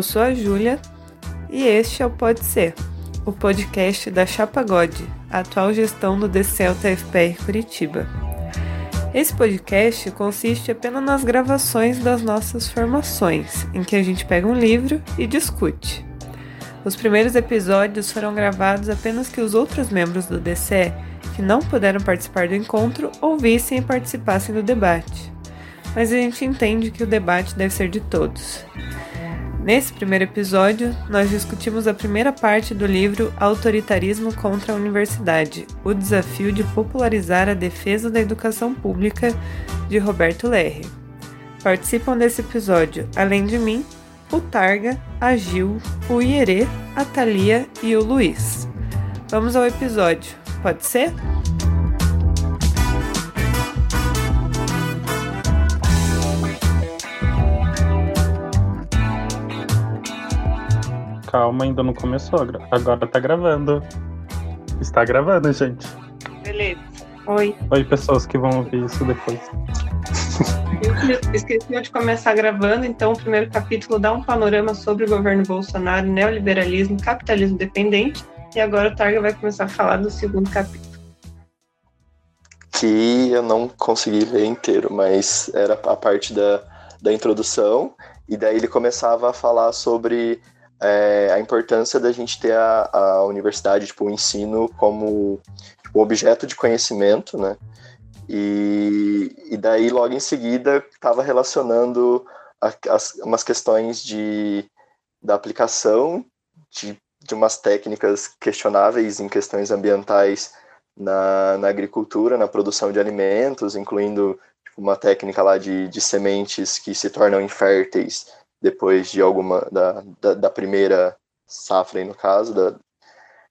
Eu sou a Júlia e este é o Pode Ser, o podcast da Chapagode, a atual gestão do DCELTA FPR Curitiba. Esse podcast consiste apenas nas gravações das nossas formações, em que a gente pega um livro e discute. Os primeiros episódios foram gravados apenas que os outros membros do DCE, que não puderam participar do encontro, ouvissem e participassem do debate. Mas a gente entende que o debate deve ser de todos. Nesse primeiro episódio, nós discutimos a primeira parte do livro Autoritarismo contra a Universidade: O desafio de popularizar a defesa da educação pública, de Roberto Lerre. Participam desse episódio, além de mim, o Targa, a Gil, o Ierê, a Thalia e o Luiz. Vamos ao episódio, pode ser? Calma, ainda não começou. Agora tá gravando. Está gravando, gente. Beleza. Oi. Oi, pessoas que vão ouvir isso depois. Eu esqueci de começar gravando, então o primeiro capítulo dá um panorama sobre o governo Bolsonaro, neoliberalismo, capitalismo dependente. E agora o Targa vai começar a falar do segundo capítulo. Que eu não consegui ver inteiro, mas era a parte da, da introdução, e daí ele começava a falar sobre é, a importância da gente ter a, a universidade, tipo, o ensino como tipo, objeto de conhecimento, né? E, e daí, logo em seguida, estava relacionando a, as, umas questões de, da aplicação de, de umas técnicas questionáveis em questões ambientais na, na agricultura, na produção de alimentos, incluindo tipo, uma técnica lá de, de sementes que se tornam inférteis depois de alguma da, da, da primeira safra, no caso, da,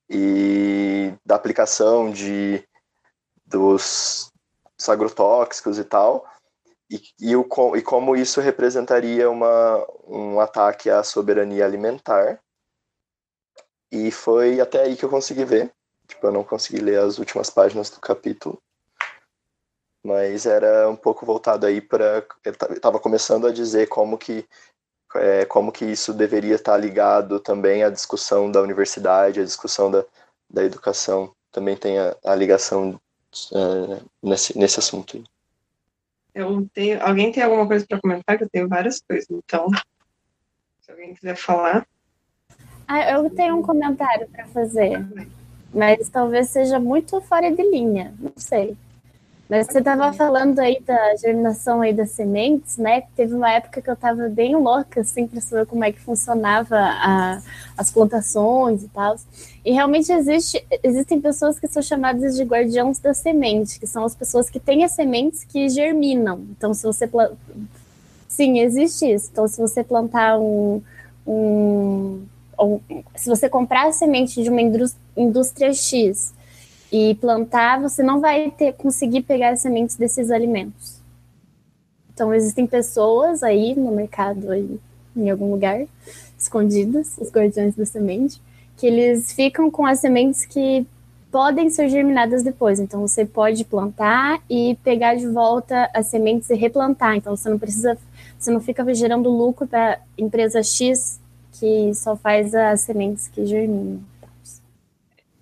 e da aplicação de dos, agrotóxicos e tal, e, e, o, e como isso representaria uma, um ataque à soberania alimentar. E foi até aí que eu consegui ver. Tipo, eu não consegui ler as últimas páginas do capítulo. Mas era um pouco voltado aí para. Ele estava começando a dizer como que é, como que isso deveria estar ligado também à discussão da universidade, à discussão da, da educação, também tem a, a ligação é, nesse, nesse assunto. Aí. Eu tenho, alguém tem alguma coisa para comentar? Que eu tenho várias coisas, então, se alguém quiser falar. Ah, eu tenho um comentário para fazer, mas talvez seja muito fora de linha, não sei. Mas você estava falando aí da germinação aí das sementes, né? Teve uma época que eu estava bem louca, assim, para saber como é que funcionava a, as plantações e tal. E realmente existe, existem pessoas que são chamadas de guardiãos da semente, que são as pessoas que têm as sementes que germinam. Então, se você... Sim, existe isso. Então, se você plantar um... um ou, se você comprar a semente de uma indústria X e plantar, você não vai ter, conseguir pegar as sementes desses alimentos. Então, existem pessoas aí no mercado, aí, em algum lugar, escondidas, os guardiões da semente, que eles ficam com as sementes que podem ser germinadas depois. Então, você pode plantar e pegar de volta as sementes e replantar. Então, você não precisa, você não fica gerando lucro para empresa X que só faz as sementes que germinam.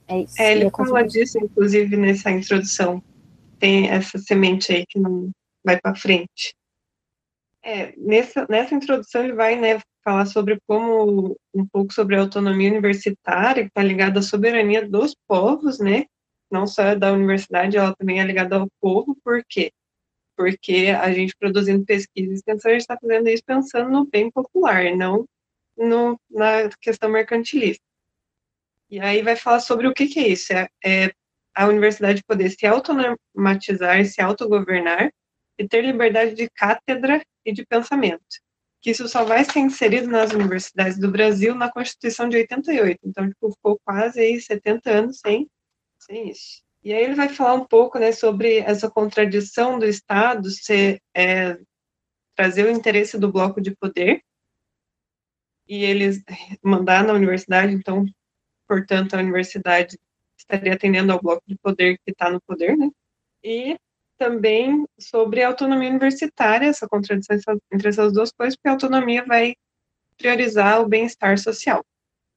É isso. É, ele fala disso, inclusive, nessa introdução. Tem essa semente aí que não vai para frente. É, nessa, nessa introdução ele vai né, falar sobre como um pouco sobre a autonomia universitária, que está ligada à soberania dos povos, né? Não só da universidade, ela também é ligada ao povo, por quê? Porque a gente produzindo pesquisa e extensão, a gente está fazendo isso pensando no bem popular, não no, na questão mercantilista. E aí vai falar sobre o que, que é isso. É, é a universidade poder se autonomatizar, se autogovernar e ter liberdade de cátedra e de pensamento. Que isso só vai ser inserido nas universidades do Brasil na Constituição de 88. Então, tipo, ficou quase aí 70 anos sem, sem isso. E aí ele vai falar um pouco né, sobre essa contradição do Estado ser, é, trazer o interesse do bloco de poder e eles mandar na universidade, então, portanto, a universidade estaria atendendo ao bloco de poder que está no poder, né? E também sobre a autonomia universitária, essa contradição entre essas duas coisas, porque a autonomia vai priorizar o bem-estar social.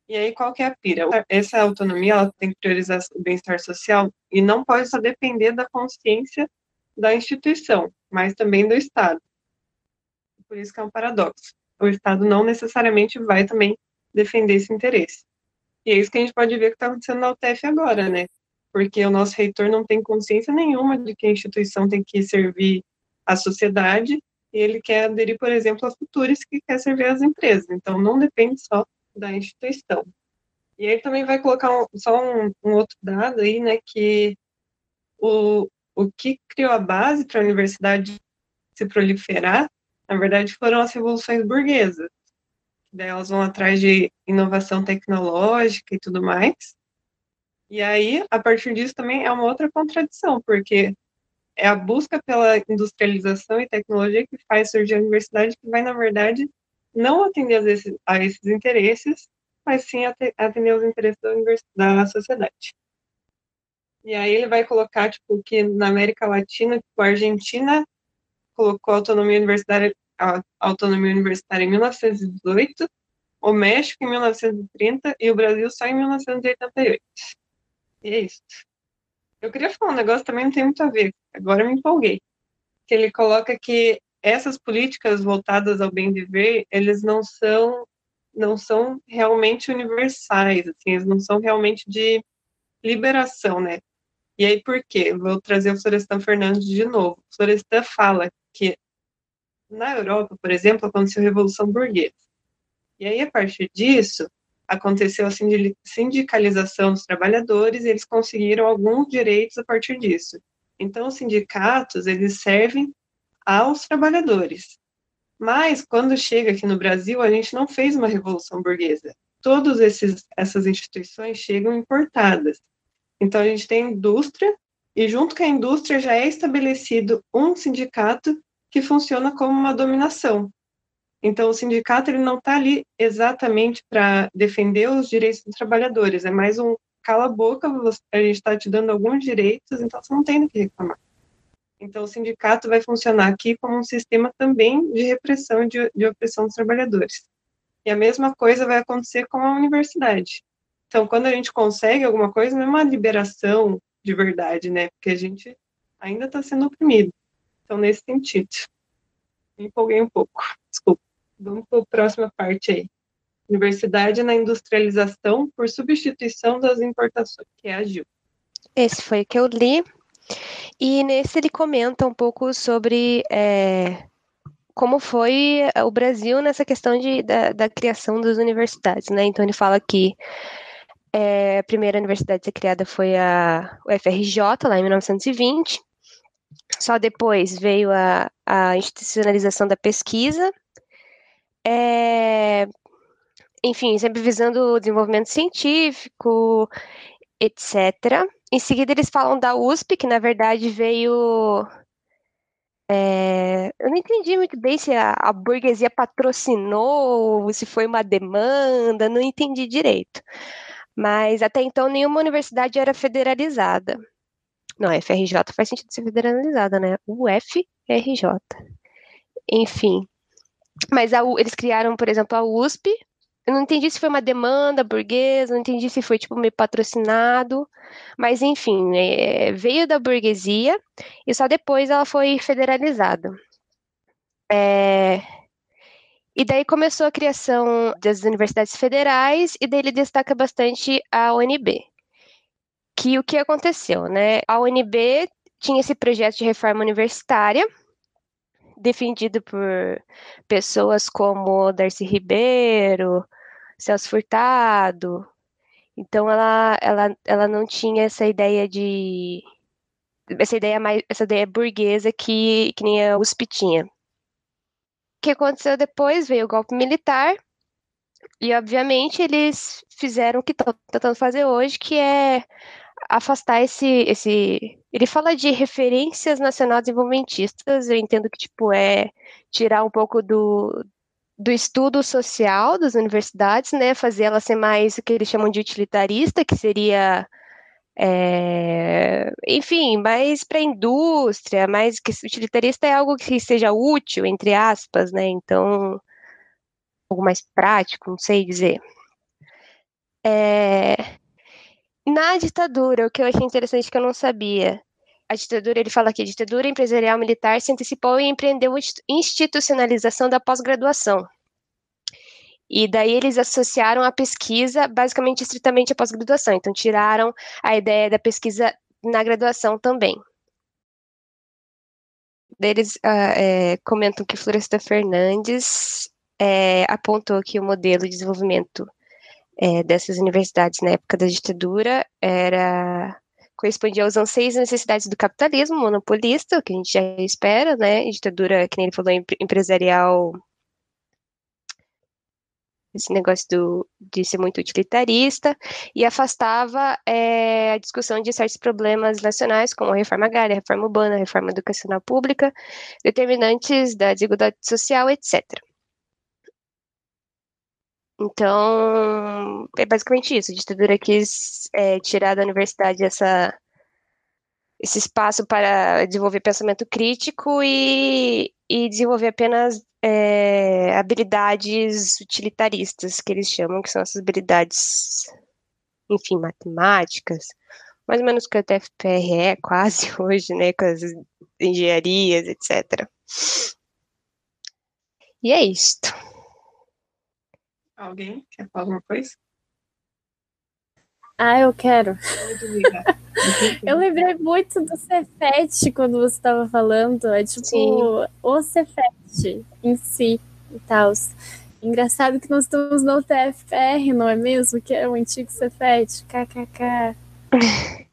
E aí, qual que é a pira? Essa autonomia, ela tem que priorizar o bem-estar social e não pode só depender da consciência da instituição, mas também do Estado. Por isso que é um paradoxo. O Estado não necessariamente vai também defender esse interesse. E é isso que a gente pode ver que está acontecendo na UTF agora, né? Porque o nosso reitor não tem consciência nenhuma de que a instituição tem que servir a sociedade e ele quer aderir, por exemplo, a futuros que quer servir as empresas. Então, não depende só da instituição. E aí também vai colocar um, só um, um, outro dado aí, né, que o, o que criou a base para a universidade se proliferar, na verdade, foram as revoluções burguesas. Daí elas vão atrás de inovação tecnológica e tudo mais. E aí, a partir disso também é uma outra contradição, porque é a busca pela industrialização e tecnologia que faz surgir a universidade, que vai, na verdade, não atender a esses, a esses interesses, mas sim atender aos interesses da, da sociedade. E aí ele vai colocar, tipo, que na América Latina, tipo, a Argentina colocou a autonomia universitária, a autonomia universitária em 1918, o México em 1930 e o Brasil só em 1988. E é isso. Eu queria falar um negócio também não tem muito a ver, agora me empolguei. Que ele coloca que essas políticas voltadas ao bem viver, eles não são não são realmente universais, assim, eles não são realmente de liberação, né? E aí por quê? Vou trazer o Florestan Fernandes de novo. O Florestan fala que na Europa, por exemplo, aconteceu a Revolução Burguesa. E aí, a partir disso, aconteceu a sindicalização dos trabalhadores e eles conseguiram alguns direitos a partir disso. Então, os sindicatos, eles servem aos trabalhadores. Mas, quando chega aqui no Brasil, a gente não fez uma revolução burguesa. Todas essas instituições chegam importadas. Então, a gente tem indústria, e junto com a indústria já é estabelecido um sindicato que funciona como uma dominação. Então, o sindicato ele não está ali exatamente para defender os direitos dos trabalhadores, é mais um cala a boca, a gente está te dando alguns direitos, então você não tem do que reclamar. Então, o sindicato vai funcionar aqui como um sistema também de repressão e de, de opressão dos trabalhadores. E a mesma coisa vai acontecer com a universidade. Então, quando a gente consegue alguma coisa, não é uma liberação de verdade, né? Porque a gente ainda está sendo oprimido. Então, nesse sentido. Me empolguei um pouco. Desculpa. Vamos para a próxima parte aí. Universidade na industrialização por substituição das importações, que é a GIL. Esse foi o que eu li. E nesse ele comenta um pouco sobre é, como foi o Brasil nessa questão de, da, da, criação das universidades, né? Então ele fala que é, a primeira universidade a ser criada foi a UFRJ, lá em 1920. Só depois veio a, a institucionalização da pesquisa. É, enfim, sempre visando o desenvolvimento científico, etc. Em seguida, eles falam da USP, que na verdade veio. É, eu não entendi muito bem se a, a burguesia patrocinou, se foi uma demanda, não entendi direito. Mas até então nenhuma universidade era federalizada. Não, FRJ faz sentido ser federalizada, né? UFRJ. Enfim. Mas a, eles criaram, por exemplo, a USP, eu não entendi se foi uma demanda burguesa, não entendi se foi tipo meio patrocinado, mas enfim, é, veio da burguesia e só depois ela foi federalizada. É, e daí começou a criação das universidades federais e daí ele destaca bastante a UNB. Que o que aconteceu, né? A UNB tinha esse projeto de reforma universitária defendido por pessoas como Darcy Ribeiro, Celso Furtado. Então ela, ela, ela não tinha essa ideia de essa ideia mais essa ideia burguesa que, que nem a USP tinha. O que aconteceu depois veio o golpe militar e obviamente eles fizeram o que estão tentando fazer hoje, que é afastar esse, esse. Ele fala de referências nacional desenvolvimentistas, eu entendo que tipo é tirar um pouco do, do estudo social das universidades, né? Fazer ela ser mais o que eles chamam de utilitarista, que seria é, enfim, mais para a indústria, mais que utilitarista é algo que seja útil, entre aspas, né? Então, algo mais prático, não sei dizer. É, na ditadura, o que eu achei interessante que eu não sabia, a ditadura, ele fala aqui, a ditadura empresarial militar se antecipou e empreendeu a institucionalização da pós-graduação. E daí eles associaram a pesquisa basicamente estritamente à pós-graduação. Então tiraram a ideia da pesquisa na graduação também. Eles uh, é, comentam que Floresta Fernandes é, apontou que o modelo de desenvolvimento é, dessas universidades na época da ditadura era correspondia aos anseios e necessidades do capitalismo monopolista, que a gente já espera, né? Ditadura, que nem ele falou, empresarial esse negócio do, de ser muito utilitarista, e afastava é, a discussão de certos problemas nacionais, como a reforma agrária, a reforma urbana, a reforma educacional pública, determinantes da desigualdade social, etc. Então, é basicamente isso. A ditadura quis é, tirar da universidade essa, esse espaço para desenvolver pensamento crítico e, e desenvolver apenas é, habilidades utilitaristas, que eles chamam, que são essas habilidades, enfim, matemáticas, mais ou menos que o TFPR é quase hoje, né, com as engenharias, etc. E é isto. Alguém quer falar alguma coisa? Ah, eu quero. eu lembrei muito do Cefet quando você estava falando. É tipo Sim. o Cefet em si e tal. Engraçado que nós estamos no TFR, não é mesmo? Que é o antigo Cefet. KKK.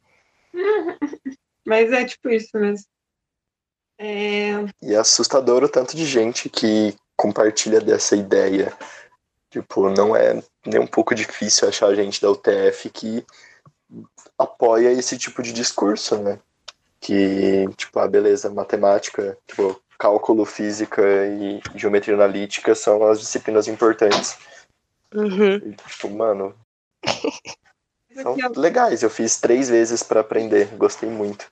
Mas é tipo isso mesmo. É... E é assustador o tanto de gente que compartilha dessa ideia Tipo, não é nem um pouco difícil achar gente da UTF que apoia esse tipo de discurso, né? Que, tipo, ah, beleza, matemática, tipo, cálculo, física e geometria analítica são as disciplinas importantes. Uhum. E, tipo, mano. são legais, eu fiz três vezes para aprender, gostei muito.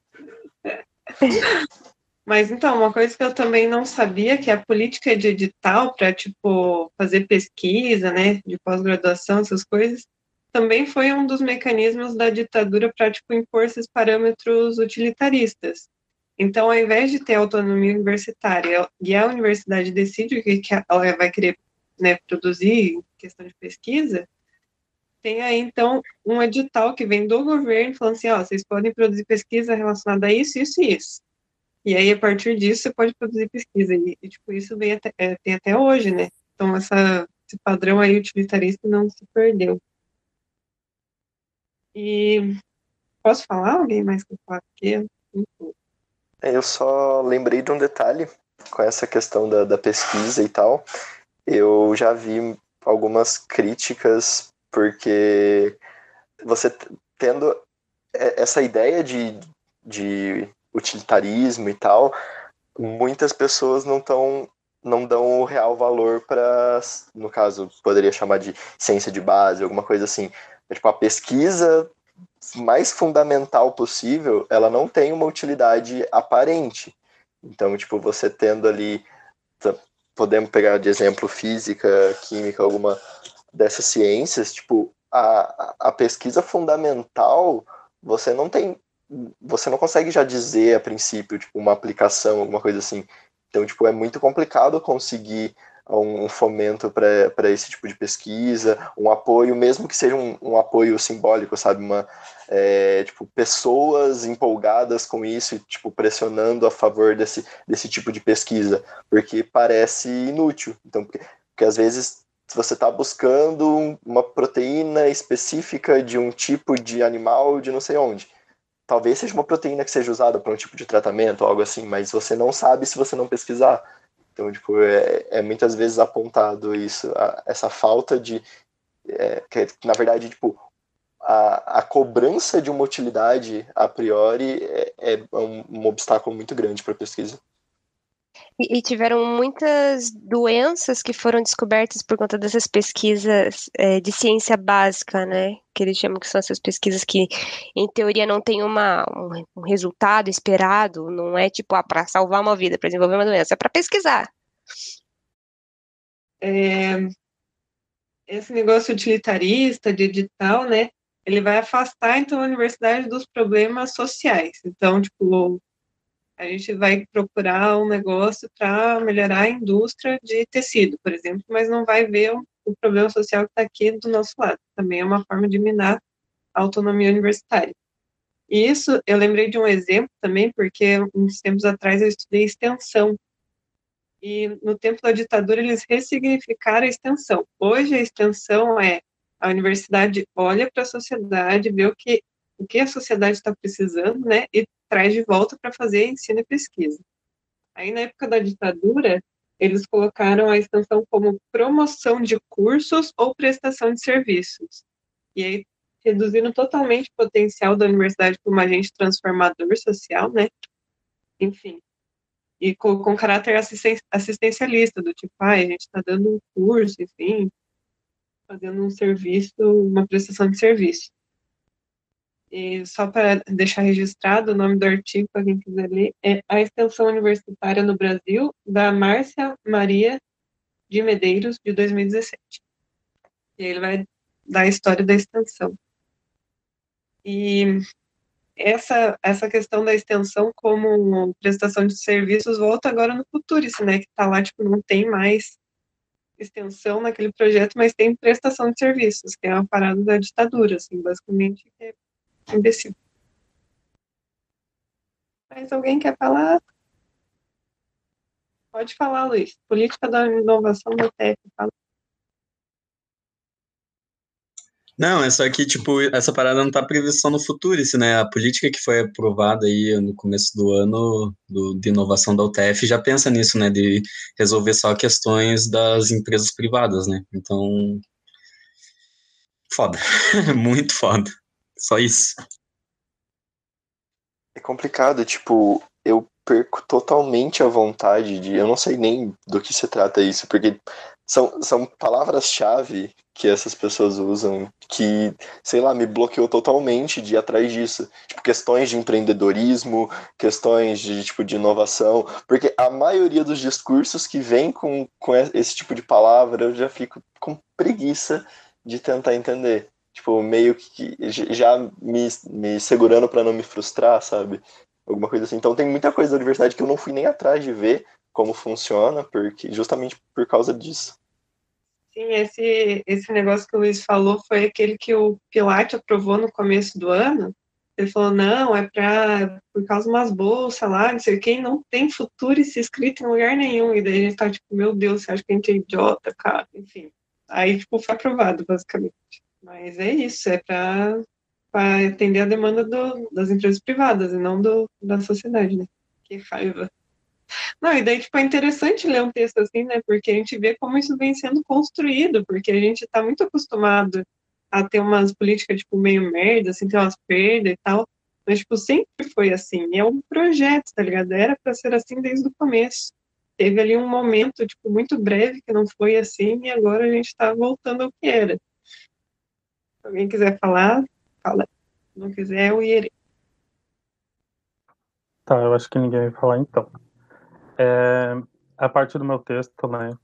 Mas então, uma coisa que eu também não sabia, que a política de edital para, tipo, fazer pesquisa, né, de pós-graduação, essas coisas, também foi um dos mecanismos da ditadura para, tipo, impor esses parâmetros utilitaristas. Então, ao invés de ter autonomia universitária e a universidade decide o que, que ela vai querer né, produzir em questão de pesquisa, tem aí, então, um edital que vem do governo falando assim, ó, vocês podem produzir pesquisa relacionada a isso, isso e isso. E aí, a partir disso, você pode produzir pesquisa. E, e tipo, isso vem até, é, tem até hoje, né? Então, essa, esse padrão aí utilitarista não se perdeu. E posso falar? Alguém mais que falar aqui? É, eu só lembrei de um detalhe com essa questão da, da pesquisa e tal. Eu já vi algumas críticas porque você tendo essa ideia de, de utilitarismo e tal, muitas pessoas não estão não dão o real valor para, no caso, poderia chamar de ciência de base, alguma coisa assim. É, tipo, a pesquisa mais fundamental possível, ela não tem uma utilidade aparente. Então, tipo, você tendo ali, podemos pegar de exemplo física, química, alguma dessas ciências, tipo, a, a pesquisa fundamental, você não tem você não consegue já dizer a princípio, tipo, uma aplicação, alguma coisa assim. Então, tipo, é muito complicado conseguir um fomento para esse tipo de pesquisa, um apoio, mesmo que seja um, um apoio simbólico, sabe? Uma, é, tipo, pessoas empolgadas com isso e, tipo, pressionando a favor desse, desse tipo de pesquisa, porque parece inútil. Então, porque, porque às vezes você está buscando uma proteína específica de um tipo de animal de não sei onde talvez seja uma proteína que seja usada para um tipo de tratamento algo assim, mas você não sabe se você não pesquisar. Então, tipo, é, é muitas vezes apontado isso, a, essa falta de. É, que, na verdade, tipo, a, a cobrança de uma utilidade a priori é, é um, um obstáculo muito grande para a pesquisa. E, e, tiveram muitas doenças que foram descobertas por conta dessas pesquisas é, de ciência básica, né? Que eles chamam que são essas pesquisas que, em teoria, não tem uma, um, um resultado esperado, não é tipo, ah, para salvar uma vida, para desenvolver uma doença, é para pesquisar. É, esse negócio utilitarista, de edital, né, ele vai afastar, então, a universidade dos problemas sociais. Então, tipo, a gente vai procurar um negócio para melhorar a indústria de tecido, por exemplo, mas não vai ver o, problema social que está aqui do nosso lado. Também é uma forma de minar a autonomia universitária. E isso, eu lembrei de um exemplo também, porque uns tempos atrás eu estudei extensão. E no tempo da ditadura eles ressignificaram a extensão. Hoje a extensão é a universidade olha para a sociedade, vê o que, o que a sociedade está precisando, né, e traz de volta para fazer ensino e pesquisa. Aí, na época da ditadura, eles colocaram a extensão como promoção de cursos ou prestação de serviços. E aí, reduzindo totalmente o potencial da universidade como agente transformador social, né? Enfim. E com, com caráter assistencialista, do tipo, ah, a gente está dando um curso, enfim, fazendo um serviço, uma prestação de serviço. E só para deixar registrado o nome do artigo, para quem quiser ler, é A Extensão Universitária no Brasil, da Márcia Maria de Medeiros, de 2017. E ele vai dar a história da extensão. E essa, essa questão da extensão como prestação de serviços volta agora no Futurice, né, que está lá, tipo, não tem mais extensão naquele projeto, mas tem prestação de serviços, que é uma parada da ditadura, assim, basicamente, é imbecil. Mas alguém quer falar? Pode falar, Luiz. Política da inovação da TEF. Fala. Não, é só que, tipo, essa parada não tá prevista no Futurice, né? A política que foi aprovada aí no começo do ano do, de inovação da UTF já pensa nisso, né? De resolver só questões das empresas privadas, né? Então, foda. Muito foda. Só isso. É complicado, tipo, eu perco totalmente a vontade de. Eu não sei nem do que se trata isso, porque são, são palavras-chave que essas pessoas usam que, sei lá, me bloqueou totalmente de ir atrás disso. Tipo, questões de empreendedorismo, questões de, tipo, de inovação, porque a maioria dos discursos que vem com, com esse tipo de palavra eu já fico com preguiça de tentar entender. Tipo, meio que já me, me segurando para não me frustrar, sabe? Alguma coisa assim. Então tem muita coisa da universidade que eu não fui nem atrás de ver como funciona, porque justamente por causa disso. Sim, esse, esse negócio que o Luiz falou foi aquele que o Pilate aprovou no começo do ano. Ele falou, não, é pra, por causa de umas bolsas lá, não sei quem, não tem futuro e se inscrito em lugar nenhum. E daí a gente tá tipo, meu Deus, você acha que a gente é idiota, cara? Enfim. Aí, tipo, foi aprovado, basicamente. Mas é isso, é para atender a demanda do, das empresas privadas e não do, da sociedade, né? Que raiva. Não, e daí, tipo, é interessante ler um texto assim, né? Porque a gente vê como isso vem sendo construído, porque a gente está muito acostumado a ter umas políticas, tipo, meio merda, assim, ter umas perdas e tal. Mas, tipo, sempre foi assim. E é um projeto, tá ligado? Era para ser assim desde o começo. Teve ali um momento, tipo, muito breve que não foi assim, e agora a gente está voltando ao que era. Se alguém quiser falar, fala. Se não quiser, eu irei. Tá, eu acho que ninguém vai falar então. É, a parte do meu texto, né?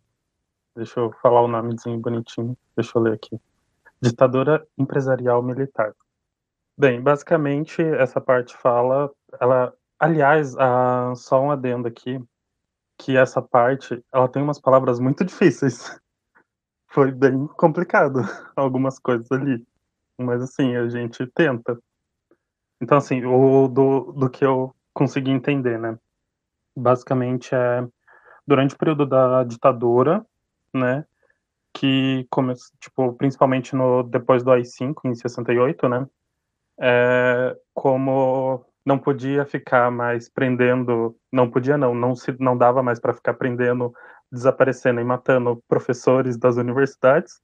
Deixa eu falar o nomezinho bonitinho. Deixa eu ler aqui. Ditadura empresarial militar. Bem, basicamente essa parte fala, ela, aliás, ah, só um adendo aqui, que essa parte, ela tem umas palavras muito difíceis. Foi bem complicado algumas coisas ali, mas assim a gente tenta. Então assim, o do, do que eu consegui entender, né? basicamente é durante o período da ditadura, né, que começou, tipo, principalmente no depois do AI-5 em 68, né, é, como não podia ficar mais prendendo, não podia não, não se não dava mais para ficar prendendo, desaparecendo e matando professores das universidades,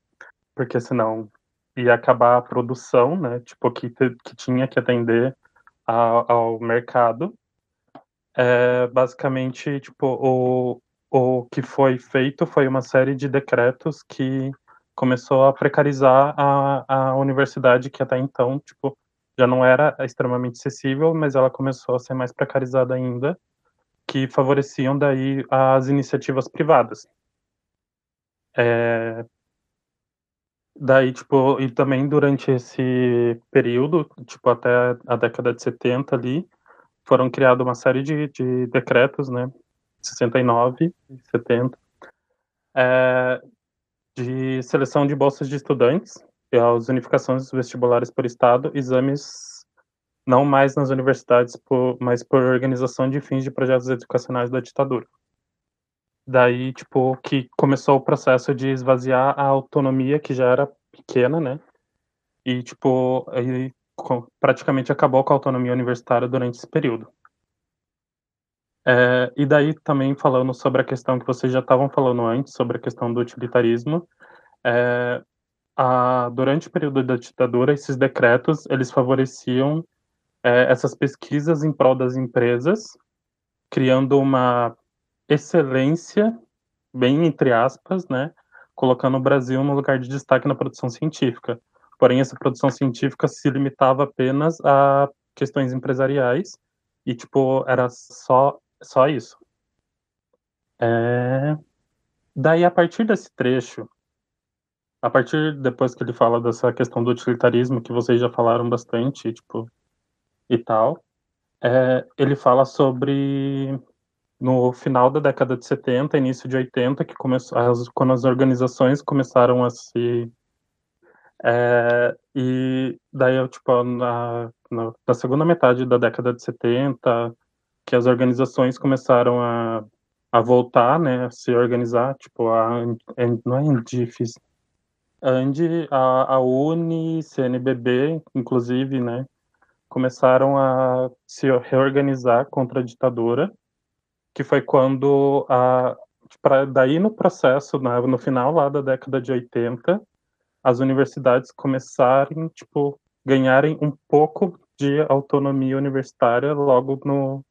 porque senão ia acabar a produção, né, tipo que que tinha que atender a, ao mercado é, basicamente, tipo, o, o que foi feito foi uma série de decretos que começou a precarizar a, a universidade, que até então, tipo, já não era extremamente acessível, mas ela começou a ser mais precarizada ainda, que favoreciam daí as iniciativas privadas. É, Daí, tipo, e também durante esse período, tipo, até a década de 70 ali, foram criadas uma série de, de decretos, né, 69 e 70, é, de seleção de bolsas de estudantes, as unificações vestibulares por estado, exames não mais nas universidades, por, mas por organização de fins de projetos educacionais da ditadura. Daí, tipo, que começou o processo de esvaziar a autonomia, que já era pequena, né? E, tipo, aí praticamente acabou com a autonomia universitária durante esse período. É, e daí também falando sobre a questão que vocês já estavam falando antes, sobre a questão do utilitarismo, é, a, durante o período da ditadura, esses decretos, eles favoreciam é, essas pesquisas em prol das empresas, criando uma excelência, bem entre aspas, né, colocando o Brasil no lugar de destaque na produção científica. Porém, essa produção científica se limitava apenas a questões empresariais e, tipo, era só, só isso. É... Daí, a partir desse trecho, a partir depois que ele fala dessa questão do utilitarismo, que vocês já falaram bastante, tipo, e tal, é, ele fala sobre no final da década de 70, início de 80, que começou, as, quando as organizações começaram a se é, e daí, tipo, na, na, na, segunda metade da década de 70, que as organizações começaram a, a voltar, né, a se organizar, tipo, a, não é Indifes, a Andi, a, a Uni, CNBB, inclusive, né, começaram a se reorganizar contra a ditadura, que foi quando, a, pra, daí no processo, né, no final lá da década de 80, as universidades começarem, tipo, ganharem um pouco de autonomia universitária logo no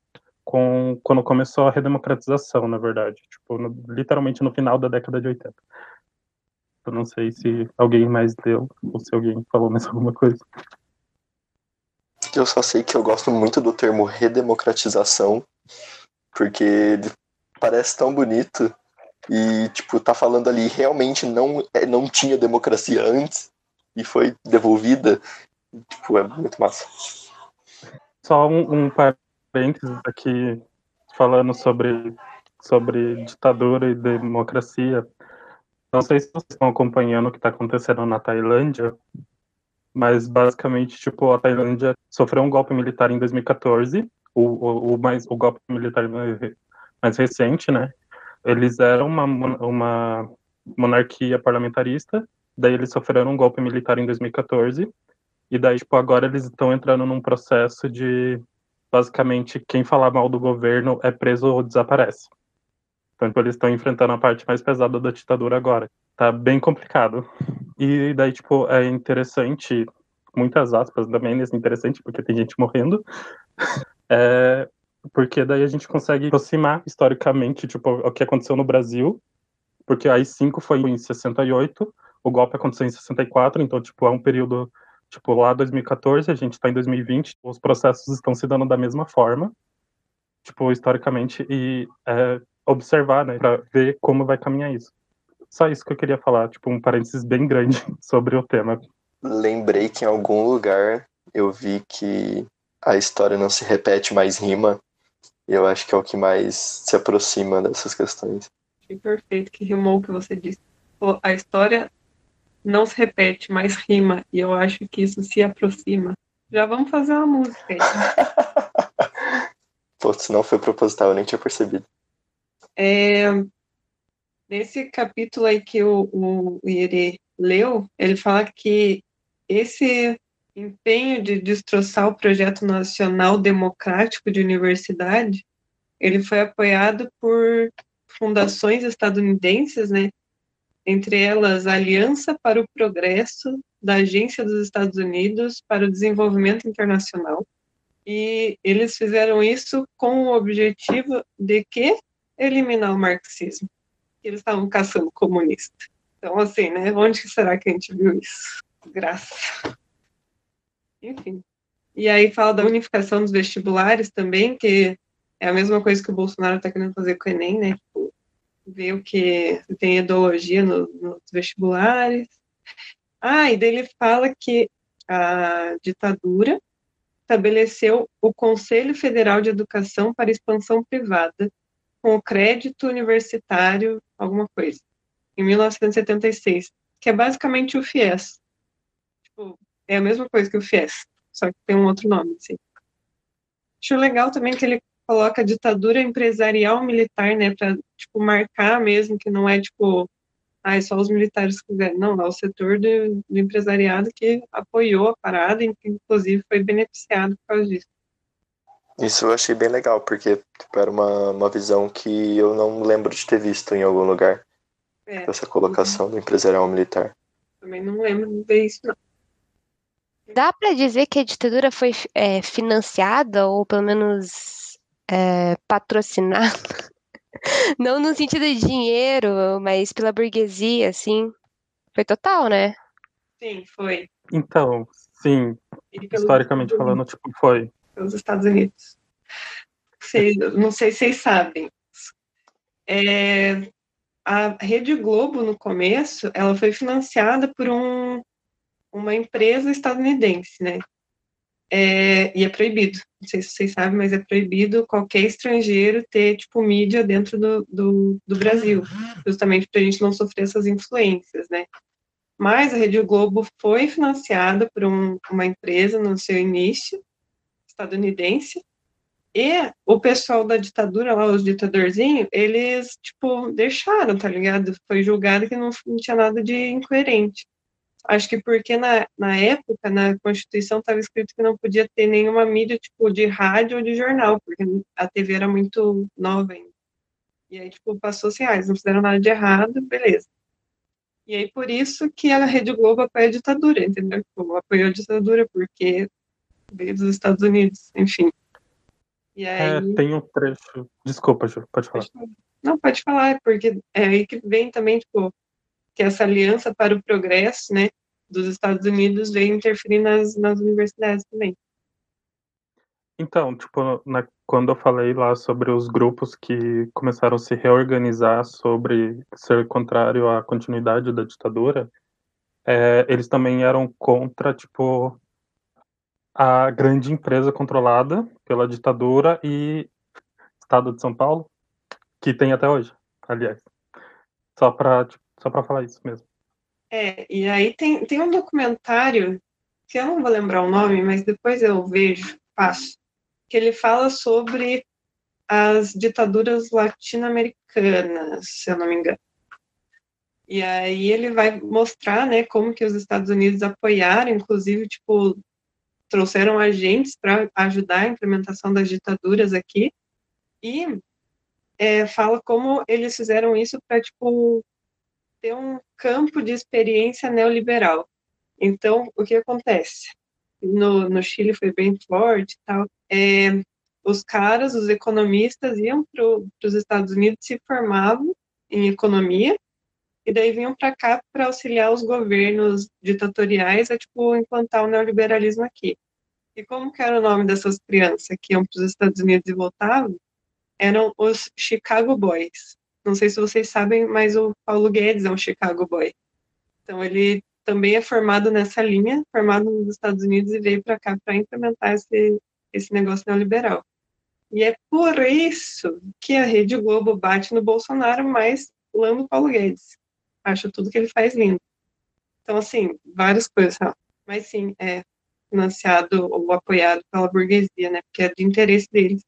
com quando começou a redemocratização, na verdade, tipo, no, literalmente no final da década de 80. Eu não sei se alguém mais deu ou se alguém falou mais alguma coisa. Eu só sei que eu gosto muito do termo redemocratização, porque ele parece tão bonito e, tipo, tá falando ali, realmente não, é, não tinha democracia antes e foi devolvida. Tipo, é muito massa. Só um, um parênteses aqui, falando sobre, sobre ditadura e democracia. Não sei se vocês estão acompanhando o que está acontecendo na Tailândia, mas basicamente, tipo, a Tailândia sofreu um golpe militar em 2014, o, o, mais, o golpe militar mais recente, né? eles eram uma, uma monarquia parlamentarista, daí eles sofreram um golpe militar em 2014, e daí, tipo, agora eles estão entrando num processo de, basicamente, quem falar mal do governo é preso ou desaparece. Então, tipo, eles estão enfrentando a parte mais pesada da ditadura agora. Tá bem complicado. E daí, tipo, é interessante, muitas aspas também, é interessante, porque tem gente morrendo. É, porque daí a gente consegue aproximar historicamente, tipo, o que aconteceu no Brasil, porque aí 5 foi em 68, o golpe aconteceu em 64, então, tipo, é um período, tipo, lá 2014, a gente está em 2020, os processos estão se dando da mesma forma, tipo, historicamente, e é, observar, né, para ver como vai caminhar isso. Só isso que eu queria falar, tipo, um parênteses bem grande sobre o tema. Lembrei que em algum lugar eu vi que a história não se repete, mas rima. E eu acho que é o que mais se aproxima dessas questões. Achei perfeito que rimou o que você disse. A história não se repete, mas rima. E eu acho que isso se aproxima. Já vamos fazer uma música aí. Pô, se não foi proposital, eu nem tinha percebido. É, nesse capítulo aí que o, o, Ierê leu, ele fala que esse empenho de destroçar o projeto nacional democrático de universidade, ele foi apoiado por fundações estadunidenses, né? Entre elas a Aliança para o Progresso da Agência dos Estados Unidos para o Desenvolvimento Internacional. E eles fizeram isso com o objetivo de que eliminar o marxismo. Eles estavam caçando comunista. Então, assim, né? Onde será que a gente viu isso? Graça. Enfim. E aí fala da unificação dos vestibulares também, que é a mesma coisa que o Bolsonaro está querendo fazer com o Enem, né? Tipo, ver o que tem ideologia no, nos vestibulares. Ah, e daí ele fala que a ditadura estabeleceu o Conselho Federal de Educação para Expansão Privada, com o crédito universitário, alguma coisa, em 1976, que é basicamente o FIES. É a mesma coisa que o FIES, só que tem um outro nome, assim. Acho legal também que ele coloca a ditadura empresarial militar, né, para tipo marcar mesmo que não é tipo, ah, é só os militares que quiserem. Não, é o setor do, do empresariado que apoiou a parada e que inclusive foi beneficiado por causa disso. Isso eu achei bem legal, porque tipo, era uma, uma visão que eu não lembro de ter visto em algum lugar. É, essa colocação uhum. do empresarial militar. Também não lembro de ver isso, não. Dá para dizer que a ditadura foi é, financiada, ou pelo menos é, patrocinada? Não no sentido de dinheiro, mas pela burguesia, assim. Foi total, né? Sim, foi. Então, sim. Historicamente falando, tipo, foi pelos Estados Unidos. não sei se vocês sabem. É, a Rede Globo, no começo, ela foi financiada por um, uma empresa estadunidense, né? É, e é proibido, não sei se vocês sabem, mas é proibido qualquer estrangeiro ter, tipo, mídia dentro do, do, do Brasil, justamente para a gente não sofrer essas influências, né? Mas a Rede Globo foi financiada por um, uma empresa no seu início, estadunidense, e o pessoal da ditadura lá, os ditadorzinhos, eles, tipo, deixaram, tá ligado? Foi julgado que não, não tinha nada de incoerente. Acho que porque na, na época, na Constituição, estava escrito que não podia ter nenhuma mídia, tipo, de rádio ou de jornal, porque a TV era muito nova ainda. E aí, tipo, passou assim, ah, eles não fizeram nada de errado, beleza. E aí, por isso que a Rede Globo apoia a ditadura, entendeu? Tipo, apoiou a ditadura, porque veio dos Estados Unidos, enfim. E é, aí... É, tem um trecho. Desculpa, Ju, pode falar. Não, pode falar, porque é aí que vem também, tipo, que essa aliança para o progresso, né, dos Estados Unidos veio interferir nas, nas universidades também. Então, tipo, na, quando eu falei lá sobre os grupos que começaram a se reorganizar sobre ser contrário à continuidade da ditadura, é, eles também eram contra, tipo, a grande empresa controlada pela ditadura e Estado de São Paulo, que tem até hoje, aliás. Só para tipo, só para falar isso mesmo. É, e aí tem, tem um documentário que eu não vou lembrar o nome, mas depois eu vejo, passo, que ele fala sobre as ditaduras latino-americanas, se eu não me engano. E aí ele vai mostrar, né, como que os Estados Unidos apoiaram, inclusive, tipo, trouxeram agentes para ajudar a implementação das ditaduras aqui e é, fala como eles fizeram isso para tipo ter um campo de experiência neoliberal. Então, o que acontece? No, no Chile foi bem forte e tal. É, os caras, os economistas, iam para os Estados Unidos, se formavam em economia, e daí vinham para cá para auxiliar os governos ditatoriais a tipo implantar o neoliberalismo aqui. E como que era o nome dessas crianças que iam para os Estados Unidos e voltavam? Eram os Chicago Boys. Não sei se vocês sabem, mas o Paulo Guedes é um Chicago Boy. Então ele também é formado nessa linha, formado nos Estados Unidos e veio para cá para implementar esse, esse negócio neoliberal. E é por isso que a Rede Globo bate no Bolsonaro, mas lama o Paulo Guedes. Acho tudo que ele faz lindo. Então, assim, várias coisas. Mas sim, é financiado ou apoiado pela burguesia, né? Porque é de interesse deles.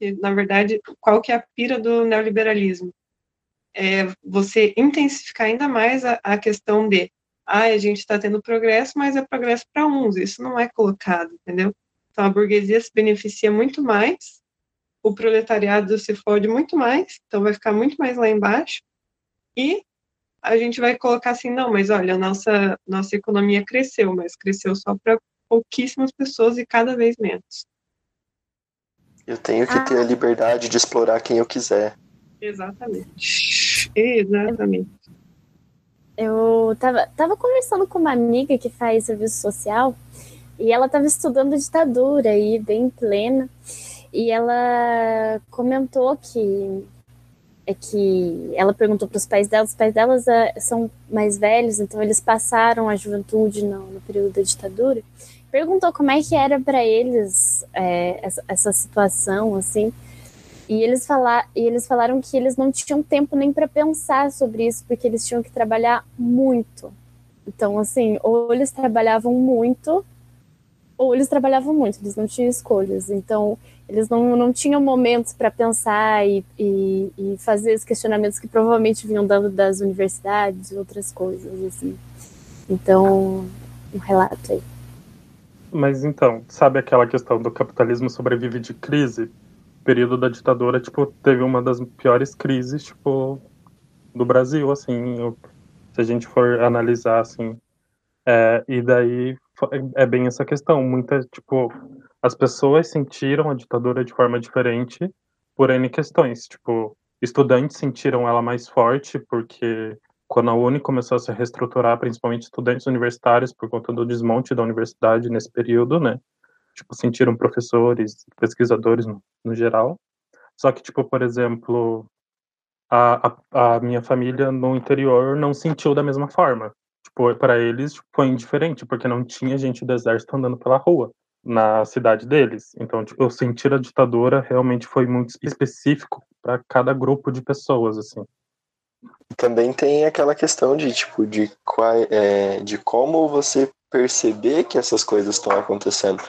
E, na verdade, qual que é a pira do neoliberalismo? É você intensificar ainda mais a, a questão de ah, a gente está tendo progresso, mas é progresso para uns, isso não é colocado, entendeu? Então a burguesia se beneficia muito mais, o proletariado se fode muito mais, então vai ficar muito mais lá embaixo, e a gente vai colocar assim, não, mas olha, nossa, nossa economia cresceu, mas cresceu só para pouquíssimas pessoas e cada vez menos. Eu tenho que ah. ter a liberdade de explorar quem eu quiser. Exatamente. Exatamente. Eu tava, tava conversando com uma amiga que faz serviço social e ela estava estudando ditadura aí, bem plena, e ela comentou que é que ela perguntou para os pais dela, os pais delas é, são mais velhos, então eles passaram a juventude no, no período da ditadura. Perguntou como é que era para eles é, essa, essa, situação, assim. E eles, falar, e eles falaram que eles não tinham tempo nem para pensar sobre isso, porque eles tinham que trabalhar muito. Então, assim, ou eles trabalhavam muito, ou eles trabalhavam muito, eles não tinham escolhas. Então, eles não, não tinham momentos para pensar e, e, e, fazer os questionamentos que provavelmente vinham dando das universidades e outras coisas, assim. Então, um relato aí. Mas então, sabe aquela questão do capitalismo sobrevive de crise? O período da ditadura, tipo, teve uma das piores crises, tipo, do Brasil, assim, se a gente for analisar, assim. É, e daí é bem essa questão, muita, tipo, as pessoas sentiram a ditadura de forma diferente por N questões. Tipo, estudantes sentiram ela mais forte porque quando a Uni começou a se reestruturar, principalmente estudantes universitários, por conta do desmonte da universidade nesse período, né? Tipo, sentiram professores, pesquisadores no, no geral. Só que, tipo, por exemplo, a, a, a, minha família no interior não sentiu da mesma forma. Tipo, para eles foi indiferente, porque não tinha gente do exército andando pela rua na cidade deles. Então, tipo, sentir a ditadura realmente foi muito específico para cada grupo de pessoas, assim. Também tem aquela questão de tipo de, é, de como você perceber que essas coisas estão acontecendo,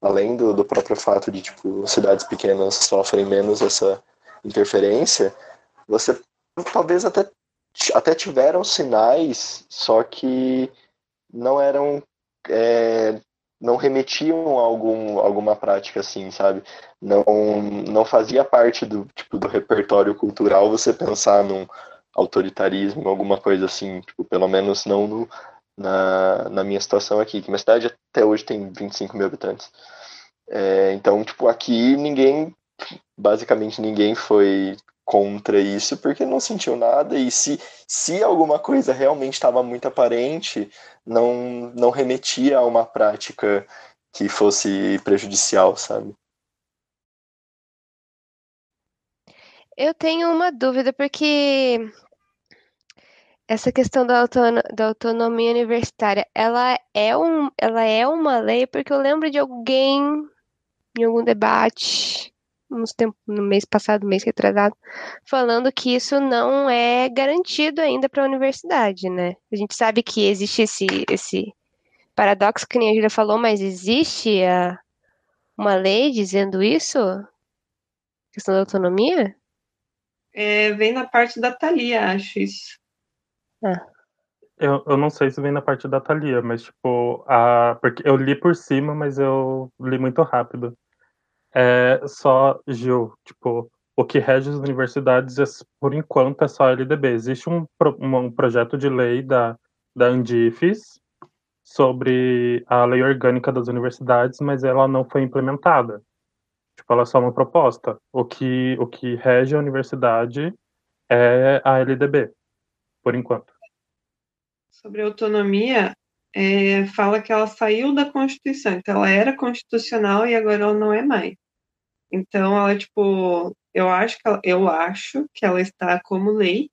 além do, do próprio fato de tipo cidades pequenas sofrem menos essa interferência, você talvez até até tiveram sinais, só que não eram é, não remetiam a algum, alguma prática assim, sabe? Não, não fazia parte do tipo do repertório cultural você pensar num autoritarismo, alguma coisa assim, tipo, pelo menos não no, na, na minha situação aqui, que minha cidade até hoje tem 25 mil habitantes. É, então, tipo, aqui ninguém, basicamente ninguém foi contra isso porque não sentiu nada e se, se alguma coisa realmente estava muito aparente, não, não remetia a uma prática que fosse prejudicial, sabe? Eu tenho uma dúvida, porque essa questão da, da autonomia universitária, ela é, um, ela é uma lei, porque eu lembro de alguém em algum debate uns tempo, no mês passado, mês retrasado, falando que isso não é garantido ainda para a universidade, né? A gente sabe que existe esse, esse paradoxo que nem a Julia falou, mas existe a, uma lei dizendo isso? questão da autonomia? É, vem na parte da Thalia, acho isso. Ah. Eu, eu não sei se vem na parte da Thalia, mas tipo, a, porque eu li por cima, mas eu li muito rápido é só, Gil, tipo, o que rege as universidades, é, por enquanto, é só a LDB. Existe um, um projeto de lei da, da Andifes sobre a lei orgânica das universidades, mas ela não foi implementada. Tipo, ela é só uma proposta. O que, o que rege a universidade é a LDB, por enquanto. Sobre autonomia, é, fala que ela saiu da Constituição, então ela era constitucional e agora ela não é mais. Então, ela, tipo, eu acho que ela, eu acho que ela está como lei,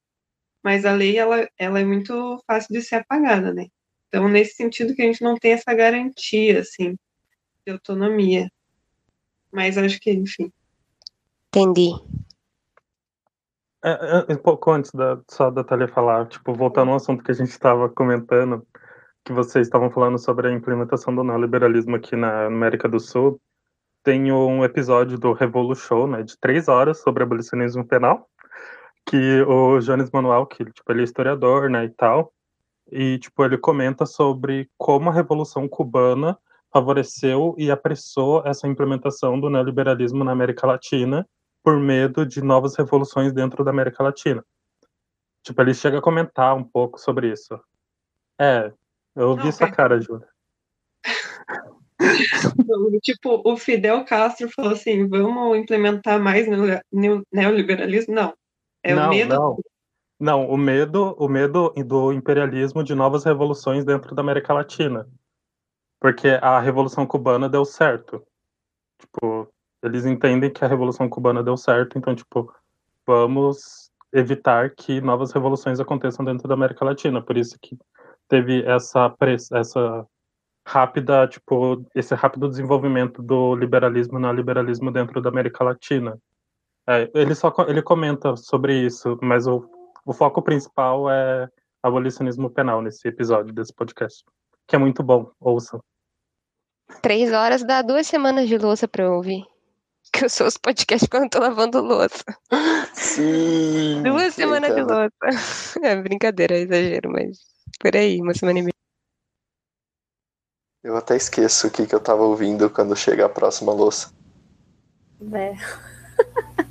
mas a lei, ela, ela é muito fácil de ser apagada, né? Então, nesse sentido que a gente não tem essa garantia, assim, de autonomia. Mas acho que, enfim. Entendi. É, é, um pouco antes da, só da Thalia falar, tipo, voltando ao assunto que a gente estava comentando, que vocês estavam falando sobre a implementação do neoliberalismo aqui na América do Sul, tem um episódio do Revolu Show, né, de três horas sobre abolicionismo penal, que o Jones Manuel, que tipo, ele é historiador, né, e tal, e tipo ele comenta sobre como a Revolução Cubana favoreceu e apressou essa implementação do neoliberalismo na América Latina por medo de novas revoluções dentro da América Latina. Tipo, ele chega a comentar um pouco sobre isso. É, eu ouvi essa cara, Júlia. tipo, o Fidel Castro falou assim: vamos implementar mais neoliberalismo? Não. É não, o medo. Não. não, o medo, o medo do imperialismo de novas revoluções dentro da América Latina. Porque a Revolução Cubana deu certo. Tipo, eles entendem que a Revolução Cubana deu certo, então, tipo, vamos evitar que novas revoluções aconteçam dentro da América Latina. Por isso que teve essa, essa rápida, tipo, esse rápido desenvolvimento do liberalismo e neoliberalismo dentro da América Latina. É, ele só ele comenta sobre isso, mas o, o foco principal é abolicionismo penal nesse episódio desse podcast, que é muito bom, ouçam. Três horas dá duas semanas de louça pra eu ouvir. Que eu sou os podcasts quando eu tô lavando louça. Sim. Duas semanas de louça. É brincadeira, é exagero, mas por aí, uma semana e meia. Eu até esqueço o que, que eu tava ouvindo quando chega a próxima louça. É.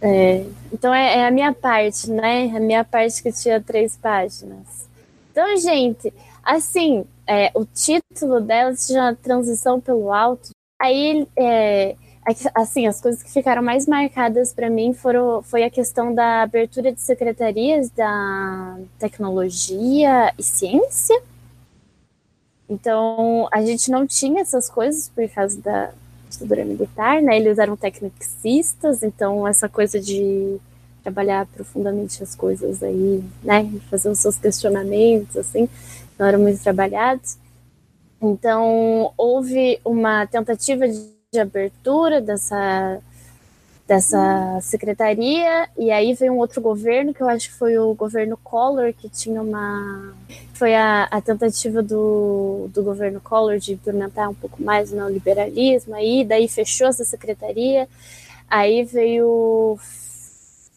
É, então é, é a minha parte, né? A minha parte que tinha três páginas. Então, gente, assim, é, o título dela se chama Transição pelo Alto. Aí, é, assim, as coisas que ficaram mais marcadas para mim foram foi a questão da abertura de secretarias da tecnologia e ciência. Então, a gente não tinha essas coisas por causa da ditadura militar, né? Eles eram tecnicistas, então essa coisa de trabalhar profundamente as coisas aí, né? Fazer os seus questionamentos, assim, não eram muito trabalhados. Então, houve uma tentativa de abertura dessa, dessa secretaria, e aí veio um outro governo, que eu acho que foi o governo Collor, que tinha uma. Foi a, a tentativa do, do governo Collor de implementar um pouco mais o neoliberalismo, aí daí fechou essa secretaria, aí veio.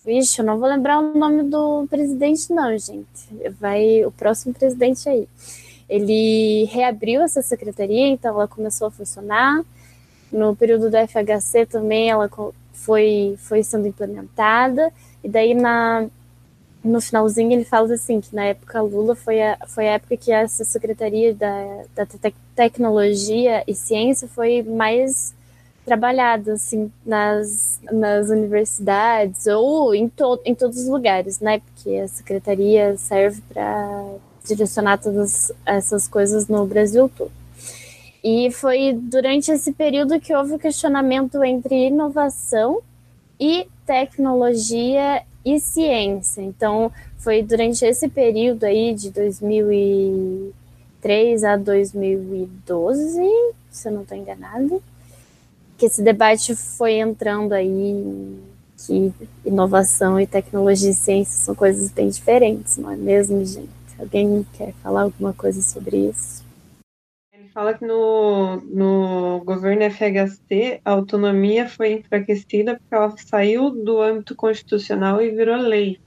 Vixe, eu não vou lembrar o nome do presidente, não, gente. Vai o próximo presidente aí. Ele reabriu essa secretaria, então ela começou a funcionar. No período do FHC também ela foi, foi sendo implementada, e daí na, no finalzinho ele fala assim, que na época Lula foi a, foi a época que essa Secretaria da, da te Tecnologia e Ciência foi mais trabalhada, assim, nas, nas universidades ou em, to, em todos os lugares, né, porque a Secretaria serve para direcionar todas essas coisas no Brasil todo. E foi durante esse período que houve o questionamento entre inovação e tecnologia e ciência. Então, foi durante esse período aí de 2003 a 2012, se eu não estou enganada, que esse debate foi entrando aí que inovação e tecnologia e ciência são coisas bem diferentes, não é mesmo, gente? Alguém quer falar alguma coisa sobre isso? fala que no, no governo FHC a autonomia foi enfraquecida porque ela saiu do âmbito constitucional e virou lei.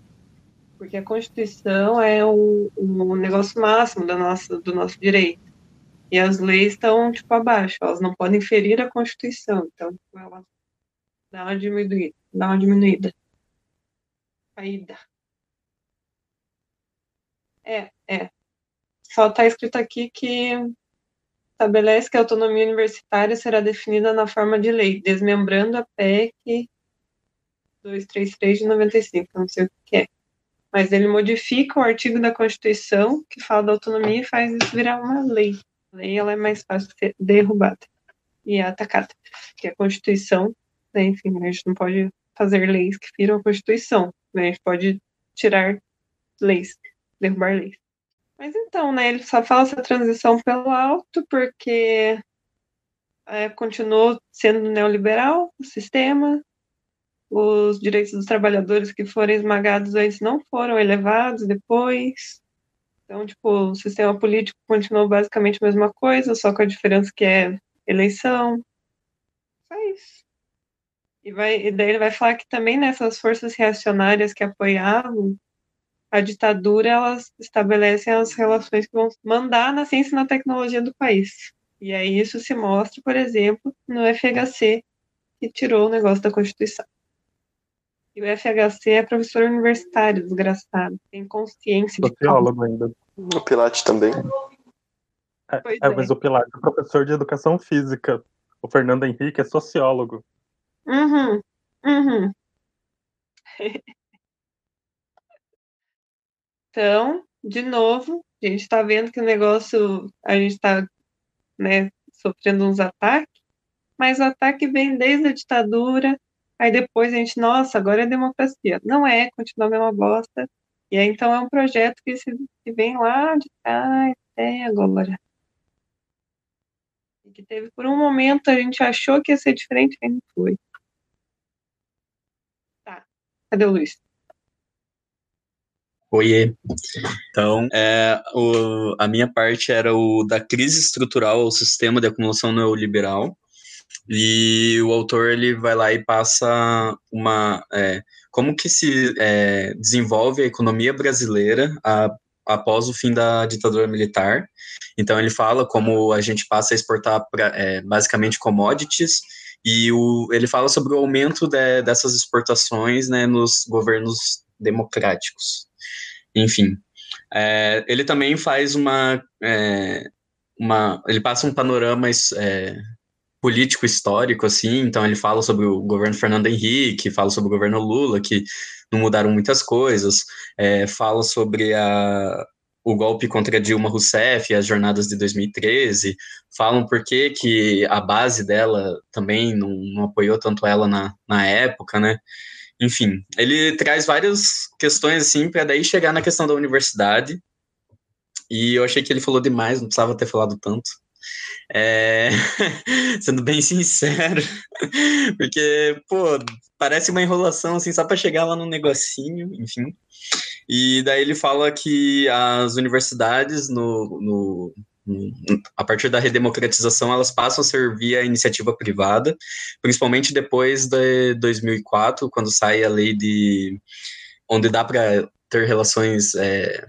Porque a Constituição é o, o negócio máximo do nosso, do nosso direito. E as leis estão, tipo, abaixo, elas não podem ferir a Constituição. Então, tipo, ela dá uma diminuída. Dá uma diminuída. Caída. É, é. Só está escrito aqui que estabelece que a autonomia universitária será definida na forma de lei, desmembrando a PEC 233 de 95, não sei o que é. Mas ele modifica o artigo da Constituição que fala da autonomia e faz isso virar uma lei. Lei ela é mais fácil de ser derrubada e atacada, que a Constituição, né, enfim, a gente não pode fazer leis que firam a Constituição, né, a gente pode tirar leis, derrubar leis. Mas então, né, ele só fala essa transição pelo alto porque é, continuou sendo neoliberal o sistema, os direitos dos trabalhadores que foram esmagados antes não foram elevados depois. Então, tipo, o sistema político continuou basicamente a mesma coisa, só com a diferença que é eleição. Só isso. E, vai, e daí ele vai falar que também nessas forças reacionárias que apoiavam a ditadura elas estabelecem as relações que vão mandar na ciência e na tecnologia do país. E aí isso se mostra, por exemplo, no FHC, que tirou o negócio da Constituição. E o FHC é professor universitário, desgraçado. Tem consciência de Sociólogo ainda. O Pilate também. É, é, é. mas o Pilar é professor de educação física. O Fernando Henrique é sociólogo. Uhum, uhum. Então, de novo, a gente está vendo que o negócio, a gente está né, sofrendo uns ataques, mas o ataque vem desde a ditadura, aí depois a gente, nossa, agora é democracia. Não é, continua a mesma bosta. E aí, então, é um projeto que, se, que vem lá de trás até agora. E que teve, por um momento, a gente achou que ia ser diferente, e não foi. Tá, cadê o Luiz? Oiê. Então, é, o, a minha parte era o da crise estrutural ao sistema de acumulação neoliberal. E o autor ele vai lá e passa uma é, como que se é, desenvolve a economia brasileira a, após o fim da ditadura militar. Então ele fala como a gente passa a exportar pra, é, basicamente commodities e o, ele fala sobre o aumento de, dessas exportações né, nos governos democráticos enfim. É, ele também faz uma, é, uma. Ele passa um panorama é, político histórico, assim, então ele fala sobre o governo Fernando Henrique, fala sobre o governo Lula, que não mudaram muitas coisas, é, fala sobre a, o golpe contra Dilma Rousseff e as jornadas de 2013, falam por que, que a base dela também não, não apoiou tanto ela na, na época, né? Enfim, ele traz várias questões assim para daí chegar na questão da universidade. E eu achei que ele falou demais, não precisava ter falado tanto. É... Sendo bem sincero, porque, pô, parece uma enrolação, assim, só para chegar lá no negocinho, enfim. E daí ele fala que as universidades no, no, a partir da redemocratização, elas passam a servir a iniciativa privada, principalmente depois de 2004, quando sai a lei de onde dá para ter relações é,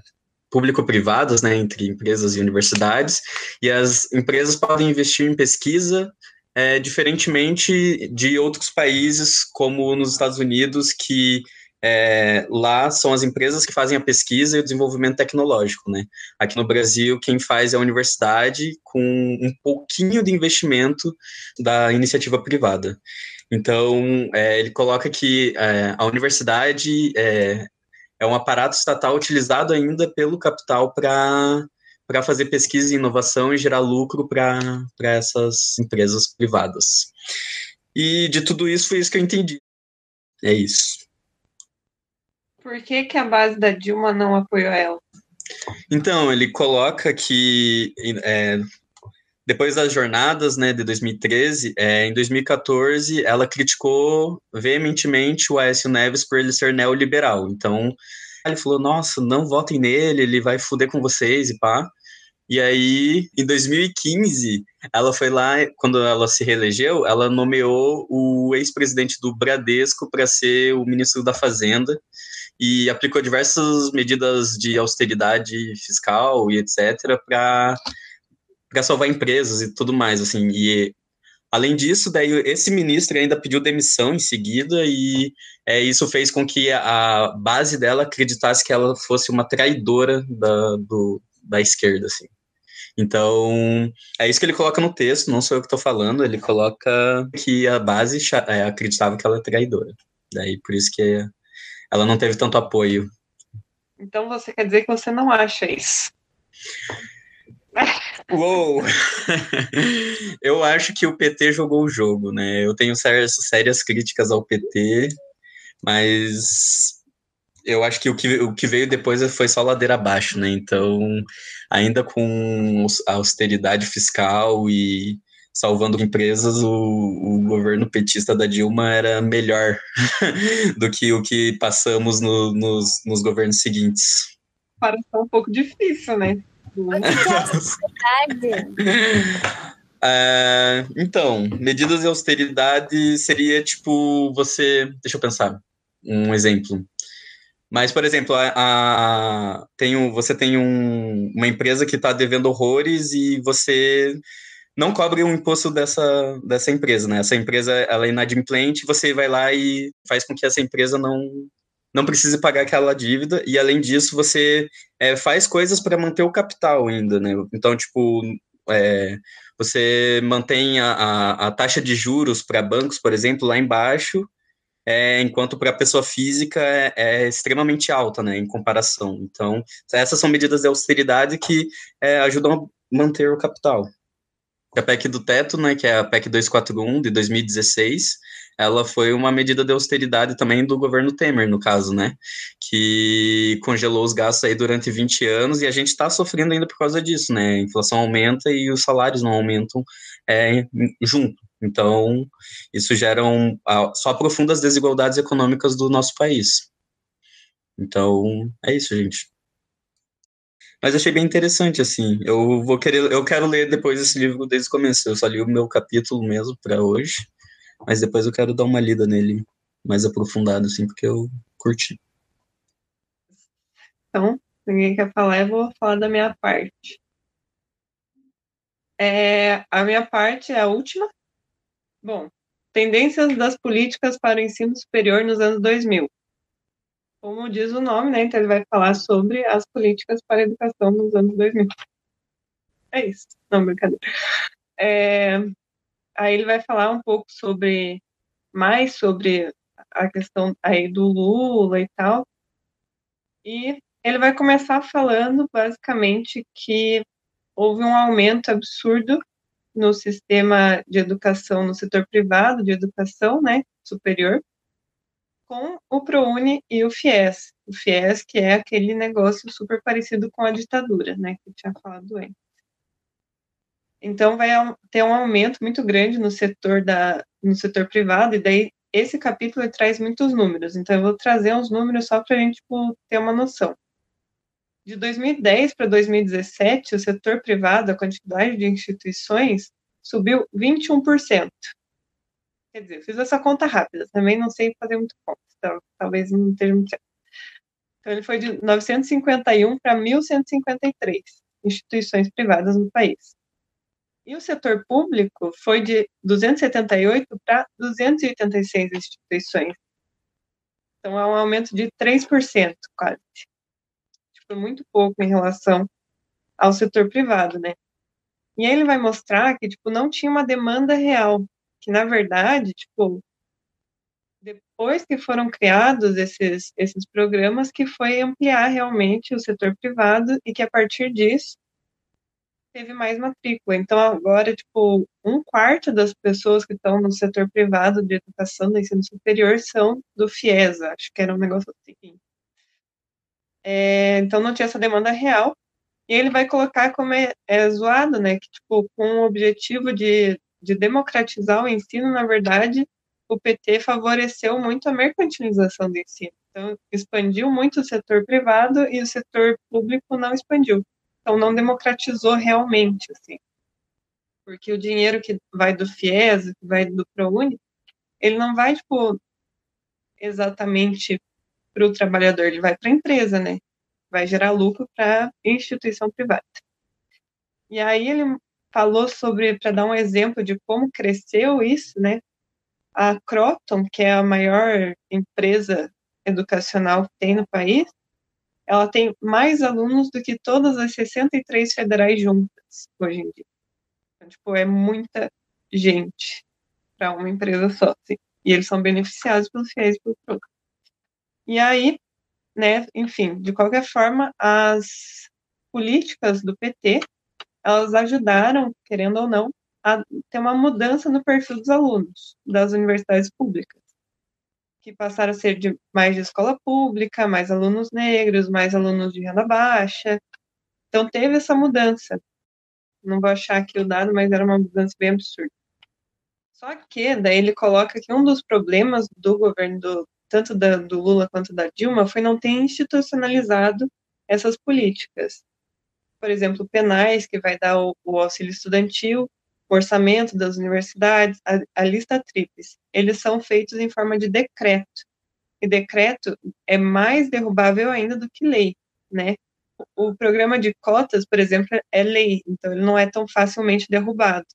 público-privadas, né, entre empresas e universidades, e as empresas podem investir em pesquisa, é, diferentemente de outros países, como nos Estados Unidos, que é, lá são as empresas que fazem a pesquisa e o desenvolvimento tecnológico, né? Aqui no Brasil, quem faz é a universidade com um pouquinho de investimento da iniciativa privada. Então, é, ele coloca que é, a universidade é, um aparato estatal utilizado ainda pelo capital para para fazer pesquisa e inovação e gerar lucro para essas empresas privadas. E de tudo isso foi isso que eu entendi. É isso. Por que, que a base da Dilma não apoiou ela? Então, ele coloca que é, depois das jornadas né, de 2013, é, em 2014, ela criticou veementemente o Aécio Neves por ele ser neoliberal. Então, ele falou: nossa, não votem nele, ele vai fuder com vocês e pá. E aí, em 2015, ela foi lá, quando ela se reelegeu, ela nomeou o ex-presidente do Bradesco para ser o ministro da Fazenda e aplicou diversas medidas de austeridade fiscal e etc. para salvar empresas e tudo mais, assim. E além disso, daí esse ministro ainda pediu demissão em seguida e é, isso fez com que a base dela acreditasse que ela fosse uma traidora da, do, da esquerda, assim. Então, é isso que ele coloca no texto, não sou eu que estou falando, ele coloca que a base é, acreditava que ela é traidora. Daí, por isso que ela não teve tanto apoio. Então você quer dizer que você não acha isso? Uou! eu acho que o PT jogou o jogo, né? Eu tenho sérias, sérias críticas ao PT, mas eu acho que o, que o que veio depois foi só ladeira abaixo, né? Então, ainda com a austeridade fiscal e salvando empresas, o, o governo petista da Dilma era melhor do que o que passamos no, nos, nos governos seguintes. Parece um pouco difícil, né? Uh, então, medidas de austeridade seria tipo você. Deixa eu pensar um exemplo. Mas, por exemplo, a, a, tem um, você tem um, uma empresa que está devendo horrores e você não cobre o um imposto dessa, dessa empresa, né? Essa empresa ela é inadimplente, você vai lá e faz com que essa empresa não não precise pagar aquela dívida e além disso você é, faz coisas para manter o capital ainda, né? Então tipo é, você mantém a, a, a, taxa de juros para bancos, por exemplo, lá embaixo, é, enquanto para a pessoa física é, é, extremamente alta, né, em comparação. Então, essas são medidas de austeridade que é, ajudam a manter o capital. A PEC do teto, né, que é a PEC 241 de 2016, ela foi uma medida de austeridade também do governo Temer, no caso, né, que congelou os gastos aí durante 20 anos e a gente está sofrendo ainda por causa disso, né, a inflação aumenta e os salários não aumentam é, junto. Então, isso gera um, só aprofunda as desigualdades econômicas do nosso país. Então, é isso, gente. Mas achei bem interessante, assim. Eu vou querer, eu quero ler depois esse livro desde o começo. Eu só li o meu capítulo mesmo para hoje, mas depois eu quero dar uma lida nele mais aprofundado, assim, porque eu curti. Então, ninguém quer falar, eu vou falar da minha parte. É, a minha parte é a última. Bom, tendências das políticas para o ensino superior nos anos 2000 como diz o nome, né? Então ele vai falar sobre as políticas para a educação nos anos 2000. É isso, não, brincadeira. É, aí ele vai falar um pouco sobre, mais sobre a questão aí do Lula e tal. E ele vai começar falando, basicamente, que houve um aumento absurdo no sistema de educação, no setor privado de educação, né, superior, com o ProUni e o FIES. O FIES, que é aquele negócio super parecido com a ditadura, né, que tinha falado antes. Então, vai ter um aumento muito grande no setor, da, no setor privado, e daí esse capítulo traz muitos números. Então, eu vou trazer uns números só para a gente tipo, ter uma noção. De 2010 para 2017, o setor privado, a quantidade de instituições, subiu 21%. Quer dizer, fiz essa conta rápida, também não sei fazer muito conta, então talvez não esteja muito certo. Então, ele foi de 951 para 1.153 instituições privadas no país. E o setor público foi de 278 para 286 instituições. Então, é um aumento de 3%, quase. Tipo, muito pouco em relação ao setor privado, né? E aí ele vai mostrar que, tipo, não tinha uma demanda real que na verdade, tipo, depois que foram criados esses, esses programas, que foi ampliar realmente o setor privado e que a partir disso teve mais matrícula. Então, agora, tipo, um quarto das pessoas que estão no setor privado de educação do ensino superior são do FIES, acho que era um negócio assim. É, então, não tinha essa demanda real. E ele vai colocar como é, é zoado, né, que, tipo, com o objetivo de de democratizar o ensino, na verdade, o PT favoreceu muito a mercantilização do ensino. Então, expandiu muito o setor privado e o setor público não expandiu. Então, não democratizou realmente, assim. Porque o dinheiro que vai do FIES, que vai do ProUni, ele não vai, tipo, exatamente para o trabalhador, ele vai para a empresa, né? Vai gerar lucro para instituição privada. E aí ele falou sobre, para dar um exemplo de como cresceu isso, né? A Croton, que é a maior empresa educacional que tem no país, ela tem mais alunos do que todas as 63 federais juntas hoje em dia. Então, tipo, é muita gente para uma empresa só. Assim. E eles são beneficiados pelos fiéis pelo programa. E aí, né, enfim, de qualquer forma, as políticas do PT elas ajudaram, querendo ou não, a ter uma mudança no perfil dos alunos das universidades públicas, que passaram a ser de mais de escola pública, mais alunos negros, mais alunos de renda baixa. Então teve essa mudança. Não vou achar aqui o dado, mas era uma mudança bem absurda. Só que daí ele coloca que um dos problemas do governo do, tanto da, do Lula quanto da Dilma foi não ter institucionalizado essas políticas por exemplo, penais, que vai dar o, o auxílio estudantil, orçamento das universidades, a, a lista tríplice, eles são feitos em forma de decreto. E decreto é mais derrubável ainda do que lei, né? O programa de cotas, por exemplo, é lei, então ele não é tão facilmente derrubado.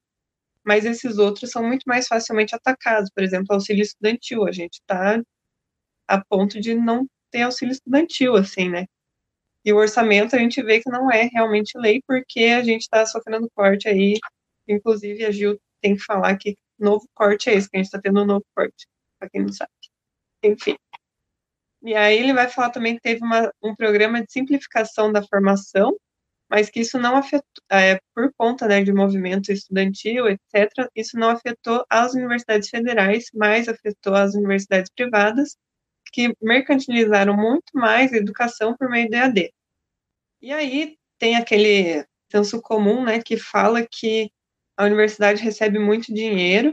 Mas esses outros são muito mais facilmente atacados. Por exemplo, auxílio estudantil. A gente está a ponto de não ter auxílio estudantil, assim, né? E o orçamento a gente vê que não é realmente lei, porque a gente está sofrendo corte aí. Inclusive, a Gil tem que falar que novo corte é esse, que a gente está tendo um novo corte, para quem não sabe. Enfim. E aí ele vai falar também que teve uma, um programa de simplificação da formação, mas que isso não afetou, é, por conta né, de movimento estudantil, etc., isso não afetou as universidades federais, mas afetou as universidades privadas, que mercantilizaram muito mais a educação por meio do EAD. E aí tem aquele senso comum, né, que fala que a universidade recebe muito dinheiro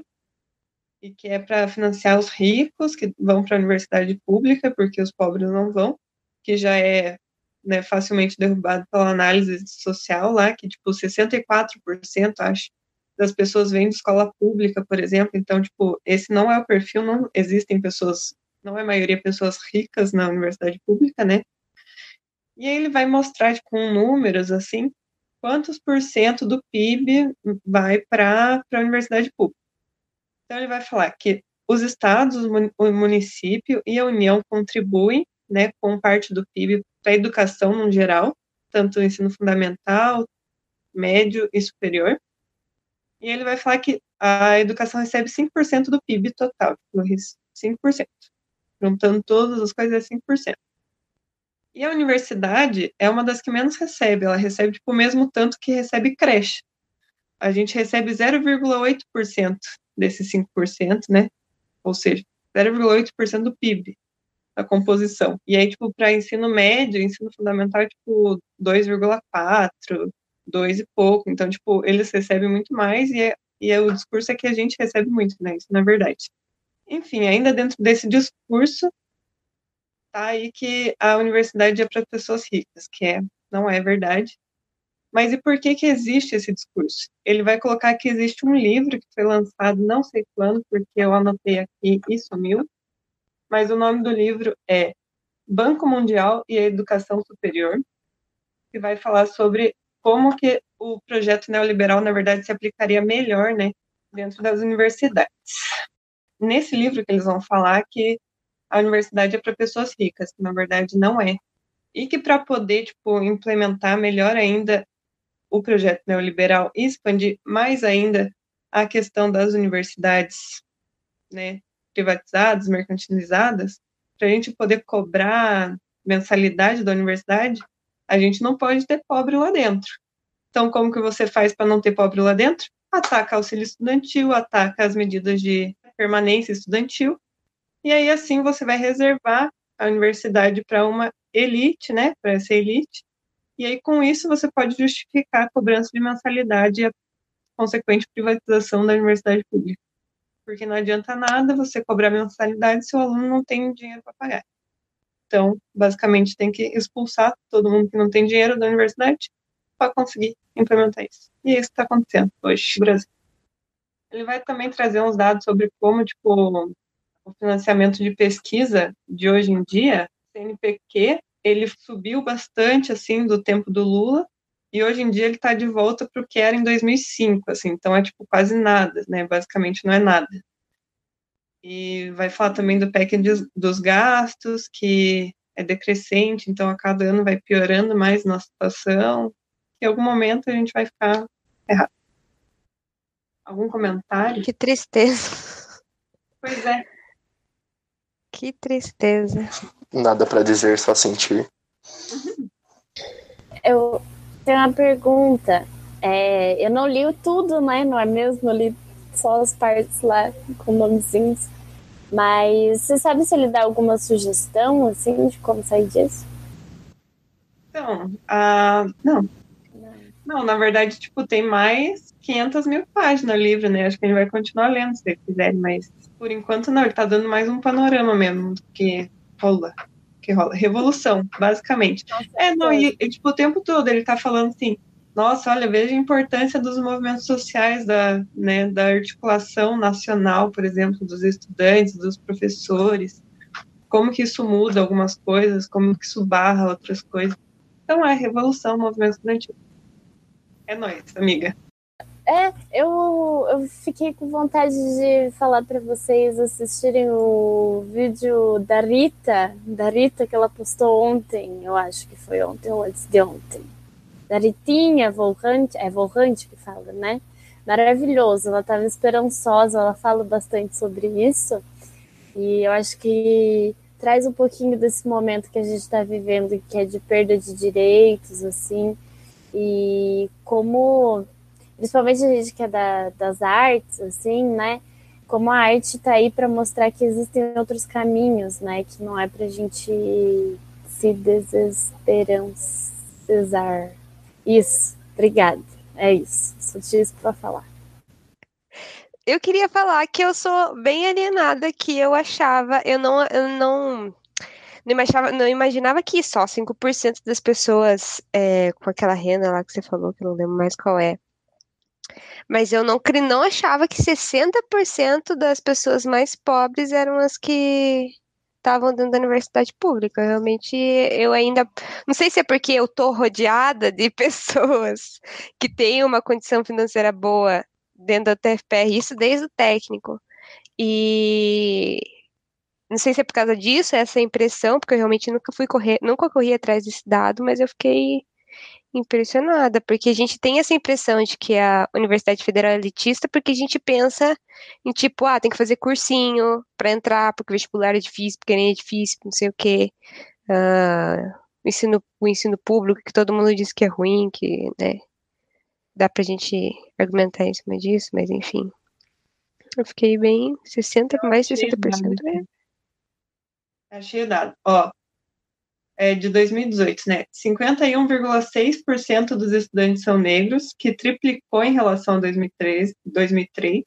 e que é para financiar os ricos que vão para a universidade pública, porque os pobres não vão, que já é né, facilmente derrubado pela análise social lá, que tipo 64%, acho, das pessoas vêm de escola pública, por exemplo. Então, tipo, esse não é o perfil, não existem pessoas, não é a maioria pessoas ricas na universidade pública, né? E aí ele vai mostrar tipo, com números assim, quantos por cento do PIB vai para a universidade pública. Então ele vai falar que os estados, o município e a União contribuem né, com parte do PIB para a educação no geral, tanto ensino fundamental, médio e superior. E ele vai falar que a educação recebe 5% do PIB total, 5%. Juntando todas as coisas, é 5%. E a universidade é uma das que menos recebe, ela recebe tipo, o mesmo tanto que recebe creche. A gente recebe 0,8% desses 5%, né? Ou seja, 0,8% do PIB a composição. E aí, tipo, para ensino médio, ensino fundamental, é, tipo, 2,4, 2 e pouco. Então, tipo, eles recebem muito mais e, é, e é, o discurso é que a gente recebe muito, né? Isso não é verdade. Enfim, ainda dentro desse discurso, aí que a universidade é para pessoas ricas, que é, não é verdade. Mas e por que que existe esse discurso? Ele vai colocar que existe um livro que foi lançado não sei quando, porque eu anotei aqui e sumiu, mas o nome do livro é Banco Mundial e a Educação Superior, que vai falar sobre como que o projeto neoliberal, na verdade, se aplicaria melhor, né, dentro das universidades. Nesse livro que eles vão falar que a universidade é para pessoas ricas, que na verdade não é. E que para poder, tipo, implementar melhor ainda o projeto neoliberal e expandir mais ainda a questão das universidades, né, privatizadas, mercantilizadas, para a gente poder cobrar mensalidade da universidade, a gente não pode ter pobre lá dentro. Então, como que você faz para não ter pobre lá dentro? Ataca auxílio estudantil, ataca as medidas de permanência estudantil, e aí assim você vai reservar a universidade para uma elite, né, para essa elite, e aí com isso você pode justificar a cobrança de mensalidade e a consequente privatização da universidade pública porque não adianta nada você cobrar mensalidade se o aluno não tem dinheiro para pagar. Então, basicamente, tem que expulsar todo mundo que não tem dinheiro da universidade para conseguir implementar isso. E é isso está acontecendo hoje no Brasil. Ele vai também trazer uns dados sobre como, tipo, o financiamento de pesquisa de hoje em dia, CNPq, ele subiu bastante, assim, do tempo do Lula, e hoje em dia ele está de volta para o que era em 2005, assim, então é tipo quase nada, né? Basicamente não é nada. E vai falar também do PEC dos gastos, que é decrescente, então a cada ano vai piorando mais nossa situação. Em algum momento a gente vai ficar errado. Algum comentário? Que tristeza. Pois é. Que tristeza. Nada para dizer, só sentir. Eu, tem uma pergunta. É, eu não li tudo, né? Não é mesmo? Eu li só as partes lá com nomezinhos. Mas você sabe se ele dá alguma sugestão, assim, de como sair disso? Então, uh, não. Não, na verdade, tipo, tem mais 500 mil páginas o livro, né? Acho que ele vai continuar lendo se ele quiser, mas por enquanto não, ele tá dando mais um panorama mesmo do que rola que rola. Revolução, basicamente. Nossa, é, não, e, e, tipo, o tempo todo ele tá falando assim, nossa, olha, veja a importância dos movimentos sociais, da, né, da articulação nacional, por exemplo, dos estudantes, dos professores, como que isso muda algumas coisas, como que isso barra outras coisas. Então é revolução, movimento estudantil. É nóis, amiga. É, eu, eu fiquei com vontade de falar para vocês assistirem o vídeo da Rita, da Rita que ela postou ontem, eu acho que foi ontem ou antes de ontem. Da Ritinha Volrante, é Volrante que fala, né? Maravilhoso, ela estava esperançosa, ela fala bastante sobre isso. E eu acho que traz um pouquinho desse momento que a gente está vivendo, que é de perda de direitos, assim, E como, principalmente a gente que é da, das artes, assim, né? Como a arte está aí para mostrar que existem outros caminhos, né? Que não é para a gente se desesperançar. Isso, obrigada. É isso. Só tinha isso para falar. Eu queria falar que eu sou bem alienada, que eu achava, eu não, eu não não imaginava, não imaginava que só 5% das pessoas é, com aquela renda lá que você falou, que eu não lembro mais qual é. Mas eu não, não achava que 60% das pessoas mais pobres eram as que estavam dentro da universidade pública. Realmente, eu ainda. Não sei se é porque eu tô rodeada de pessoas que têm uma condição financeira boa dentro da TFPR, isso desde o técnico. E não sei se é por causa disso, essa impressão, porque eu realmente nunca fui correr, nunca corri atrás desse dado, mas eu fiquei impressionada, porque a gente tem essa impressão de que a Universidade Federal é elitista, porque a gente pensa em tipo, ah, tem que fazer cursinho para entrar, porque o vestibular é difícil, porque nem é difícil, não sei o quê. Uh, ensino, o ensino público, que todo mundo diz que é ruim, que, né, dá pra gente argumentar em cima disso, mas enfim. Eu fiquei bem 60, mais de 60%. É. Achei o dado. Ó, é de 2018, né? 51,6% dos estudantes são negros, que triplicou em relação a 2003. 2003.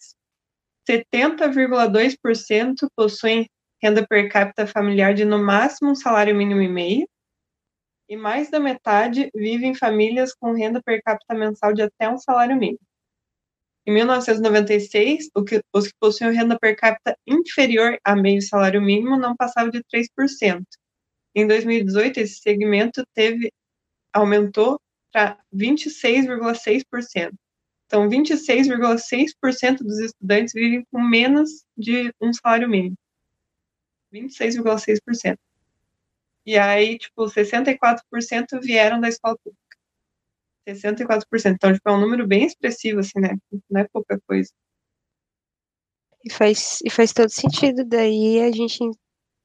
70,2% possuem renda per capita familiar de no máximo um salário mínimo e meio. E mais da metade vive em famílias com renda per capita mensal de até um salário mínimo. Em 1996, que, os que possuíam renda per capita inferior a meio salário mínimo não passavam de 3%. Em 2018, esse segmento teve aumentou para 26,6%. Então, 26,6% dos estudantes vivem com menos de um salário mínimo. 26,6%. E aí, tipo, 64% vieram da escola pública. 64%. Então, tipo, é um número bem expressivo, assim, né? Não é pouca coisa. E faz, e faz todo sentido daí a gente,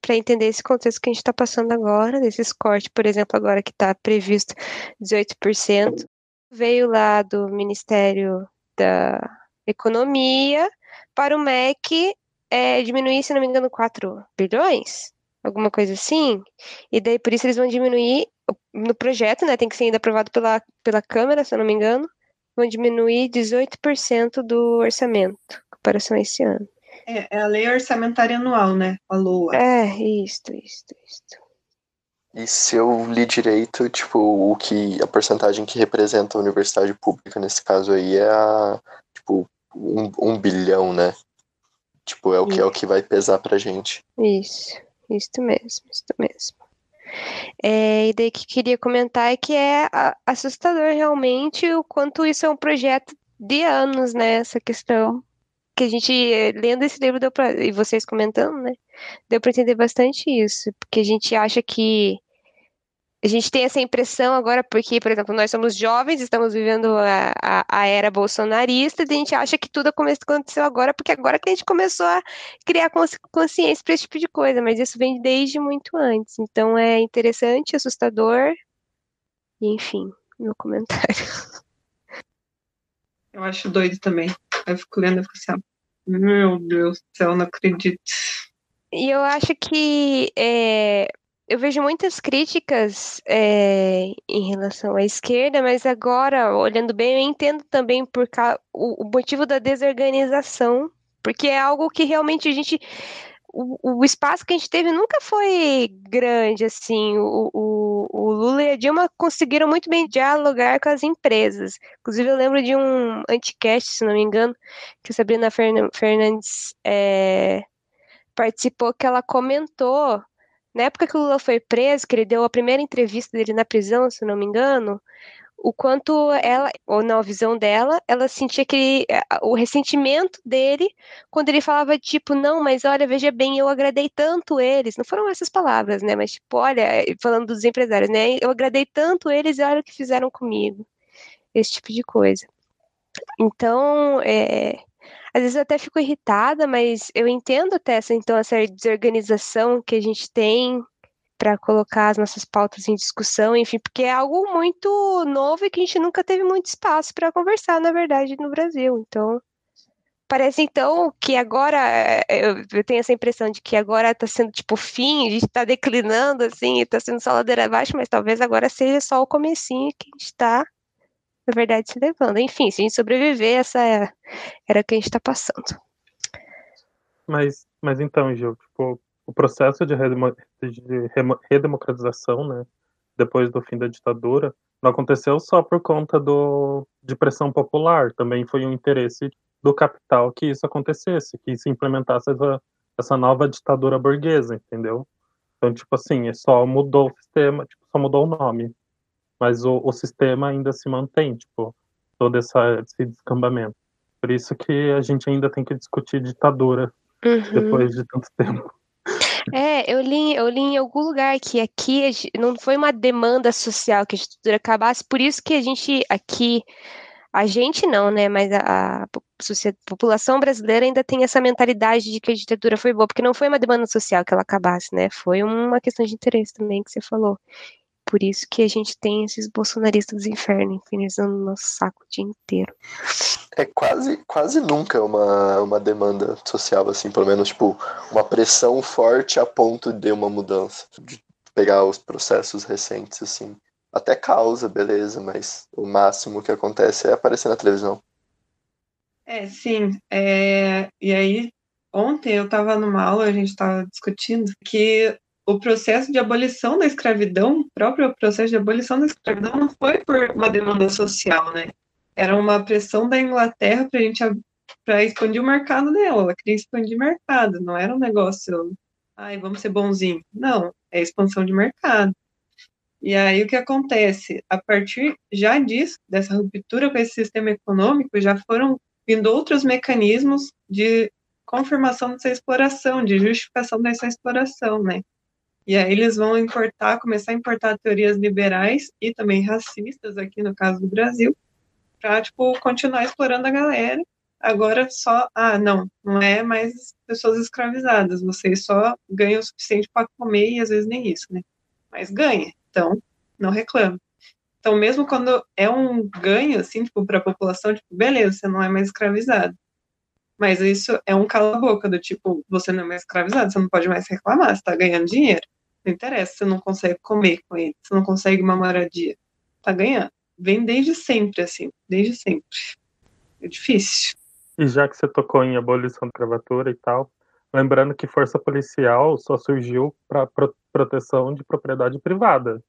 para entender esse contexto que a gente está passando agora, desses cortes, por exemplo, agora que está previsto 18%, veio lá do Ministério da Economia para o MEC é, diminuir, se não me engano, 4 bilhões, alguma coisa assim, e daí por isso eles vão diminuir no projeto, né, tem que ser ainda aprovado pela, pela Câmara, se eu não me engano, vão diminuir 18% do orçamento, em comparação a esse ano. É, é, a lei orçamentária anual, né? A LOA. É, isto, isto, isto. E se eu li direito, tipo, o que a porcentagem que representa a universidade pública nesse caso aí é a, tipo, um, um bilhão, né? Tipo, é o que é o que vai pesar pra gente. Isso, isso mesmo, isso mesmo. É, e daí que queria comentar é que é assustador realmente o quanto isso é um projeto de anos, né? Essa questão que a gente, lendo esse livro, deu e vocês comentando, né? Deu para entender bastante isso, porque a gente acha que a gente tem essa impressão agora, porque, por exemplo, nós somos jovens, estamos vivendo a, a, a era bolsonarista, e a gente acha que tudo aconteceu agora, porque agora que a gente começou a criar consciência para esse tipo de coisa, mas isso vem desde muito antes. Então é interessante, assustador, e enfim, meu comentário. Eu acho doido também. Eu fico lendo e fico assim, meu Deus do céu, não acredito. E eu acho que é, eu vejo muitas críticas é, em relação à esquerda, mas agora, olhando bem, eu entendo também por o, o motivo da desorganização, porque é algo que realmente a gente o, o, espaço que a gente teve nunca foi grande, assim. O, o, o, Lula e a Dilma conseguiram muito bem dialogar com as empresas. Inclusive, eu lembro de um anticast, se não me engano, que a Sabrina Fernandes é, participou, que ela comentou na época que o Lula foi preso, que ele deu a primeira entrevista dele na prisão, se não me engano, o quanto ela, ou na visão dela, ela sentia que eh, o ressentimento dele quando ele falava tipo, não, mas olha, veja bem, eu agradei tanto eles, não foram essas palavras, né, mas tipo, olha, eh, falando dos empresários, né, eu agradei tanto eles e olha o que fizeram comigo, esse tipo de coisa. Então, é, às vezes eu até fico irritada, mas eu entendo até essa, então, essa desorganização que a gente tem para colocar as nossas pautas em discussão, enfim, porque é algo muito novo e que a gente nunca teve muito espaço para conversar, na verdade, no Brasil. Então, parece então que agora eh, eu, tenho essa impressão de que agora está sendo tipo fim, a gente está declinando assim, está sendo só ladeira abaixo, mas talvez agora seja só o comecinho que a gente está, na verdade, se levando. Enfim, se a gente sobreviver, essa é, era o que a gente está passando. Mas, mas então, Gil, tipo, o processo de, de redemocratização, né, depois do fim da ditadura, não aconteceu só por conta do, de pressão popular, também foi um interesse do capital que isso acontecesse, que se implementasse essa, essa nova ditadura burguesa, entendeu? Então, tipo assim, é só mudou o sistema, tipo, só mudou o nome, mas o, o sistema ainda se mantém, tipo, todo essa, esse descambamento. Por isso que a gente ainda tem que discutir ditadura uhum. depois de tanto tempo. É, eu li, eu li em algum lugar que aqui não foi uma demanda social que a ditadura acabasse, por isso que a gente aqui, a gente não, né, mas a, a, população brasileira ainda tem essa mentalidade de que a ditadura foi boa, porque não foi uma demanda social que ela acabasse, né, foi uma questão de interesse também que você falou. Por isso que a gente tem esses bolsonaristas do inferno infernizando o nosso saco o dia inteiro. É quase, quase nunca uma, uma demanda social, assim, pelo menos, tipo, uma pressão forte a ponto de uma mudança. De pegar os processos recentes, assim. Até causa, beleza, mas o máximo que acontece é aparecer na televisão. É, sim. É... E aí, ontem eu estava numa aula, a gente estava discutindo que o processo de abolição da escravidão, o próprio processo de abolição da escravidão não foi por uma demanda social, né? Era uma pressão da Inglaterra para a gente para expandir o mercado dela. Ela queria expandir o mercado, não era um negócio, ai, vamos ser bonzinho. Não, é expansão de mercado. E aí o que acontece? A partir já disso, dessa ruptura com esse sistema econômico, já foram vindo outros mecanismos de confirmação dessa exploração, de justificação dessa exploração, né? E aí eles vão importar, começar a importar teorias liberais e também racistas, aqui no caso do Brasil, para, tipo, continuar explorando a galera. Agora só, ah, não, não é mais pessoas escravizadas, vocês só ganham o suficiente para comer e às vezes nem isso, né? Mas ganha, então não reclama. Então, mesmo quando é um ganho, assim, tipo, para a população, tipo, beleza, você não é mais escravizado. Mas isso é um cala-boca, do tipo, você não é mais escravizado, você não pode mais reclamar, você está ganhando dinheiro. Não interessa, você não consegue comer com ele, você não consegue uma moradia. Tá ganhando. Vem desde sempre, assim, desde sempre. É difícil. E já que você tocou em abolição da escravatura e tal, lembrando que força policial só surgiu para pro proteção de propriedade privada,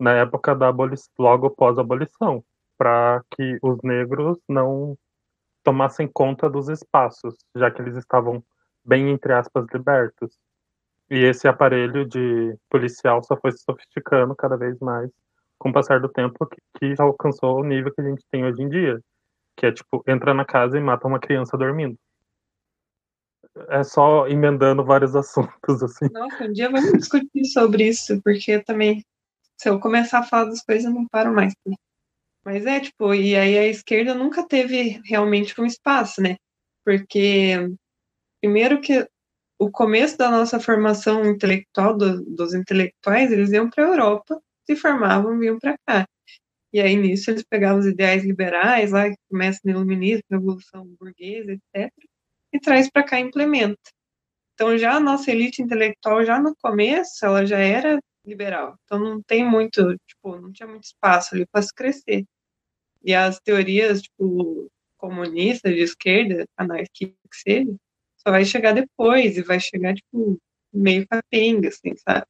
na época da abolição, logo após a abolição, para que os negros não tomassem conta dos espaços, já que eles estavam bem, entre aspas, libertos. E esse aparelho de policial só foi se sofisticando cada vez mais com o passar do tempo, que, que já alcançou o nível que a gente tem hoje em dia. Que é tipo, entra na casa e mata uma criança dormindo. É só emendando vários assuntos, assim. Nossa, um dia vamos discutir sobre isso, porque também, se eu começar a falar das coisas, eu não paro mais. Mas é, tipo, e aí a esquerda nunca teve realmente um espaço, né? Porque, primeiro que o começo da nossa formação intelectual, do, dos intelectuais, eles iam para a Europa, se formavam, vinham para cá. E aí, nisso, eles pegavam os ideais liberais, lá, que começa no iluminismo, revolução burguesa, etc., e traz para cá e implementa. Então, já a nossa elite intelectual, já no começo, ela já era liberal. Então, não tem muito, tipo, não tinha muito espaço ali para se crescer. E as teorias, tipo, comunistas, de esquerda, anarquia, que seja, só vai chegar depois e vai chegar, tipo, meio capenga, assim, sabe?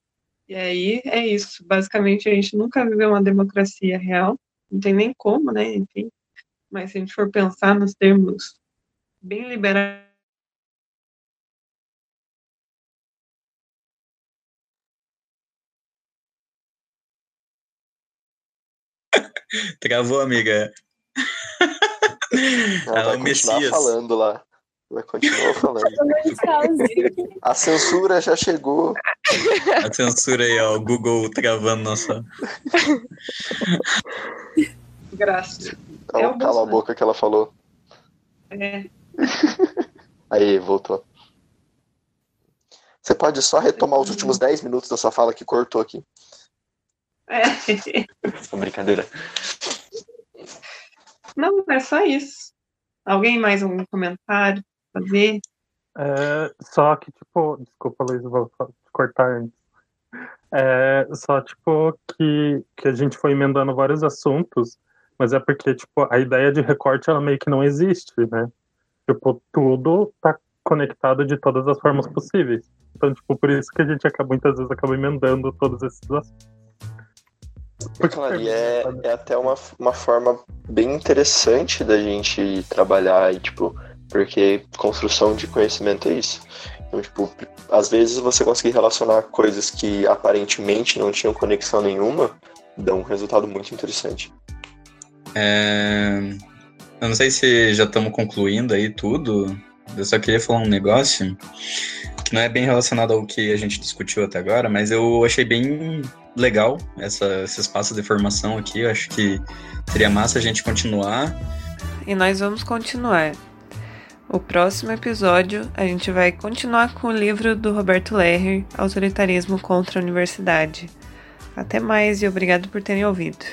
E aí é isso. Basicamente, a gente nunca viveu uma democracia real, não tem nem como, né? Enfim. Mas se a gente for pensar nos termos bem liberais. Travou, amiga. Ela, Ela vai Messias. falando lá. Vai continuar falando. A censura já chegou. A censura aí, ó. O Google travando nossa. Graças. Então, é cala a boca que ela falou. É. Aí, voltou. Você pode só retomar os últimos 10 minutos da sua fala que cortou aqui. É. Brincadeira. Não, é só isso. Alguém mais algum comentário fazer? É, só que, tipo, desculpa, Luiz, vou cortar antes. É, só, tipo, que, que a gente foi emendando vários assuntos, mas é porque, tipo, a ideia de recorte, ela meio que não existe, né? Tipo, tudo tá conectado de todas as formas possíveis. Então, tipo, por isso que a gente acaba, muitas vezes acaba emendando todos esses assuntos. Porque, claro, e é, é até uma, uma forma bem interessante da gente trabalhar e, tipo, porque construção de conhecimento é isso. Então, tipo, às vezes você conseguir relacionar coisas que aparentemente não tinham conexão nenhuma, dá um resultado muito interessante. É... Eu não sei se já estamos concluindo aí tudo. Eu só queria falar um negócio que não é bem relacionado ao que a gente discutiu até agora, mas eu achei bem legal essa, esse espaço de formação aqui. Eu acho que seria massa a gente continuar. E nós vamos continuar. O próximo episódio a gente vai continuar com o livro do Roberto Lerrer, Autoritarismo contra a Universidade. Até mais e obrigado por terem ouvido.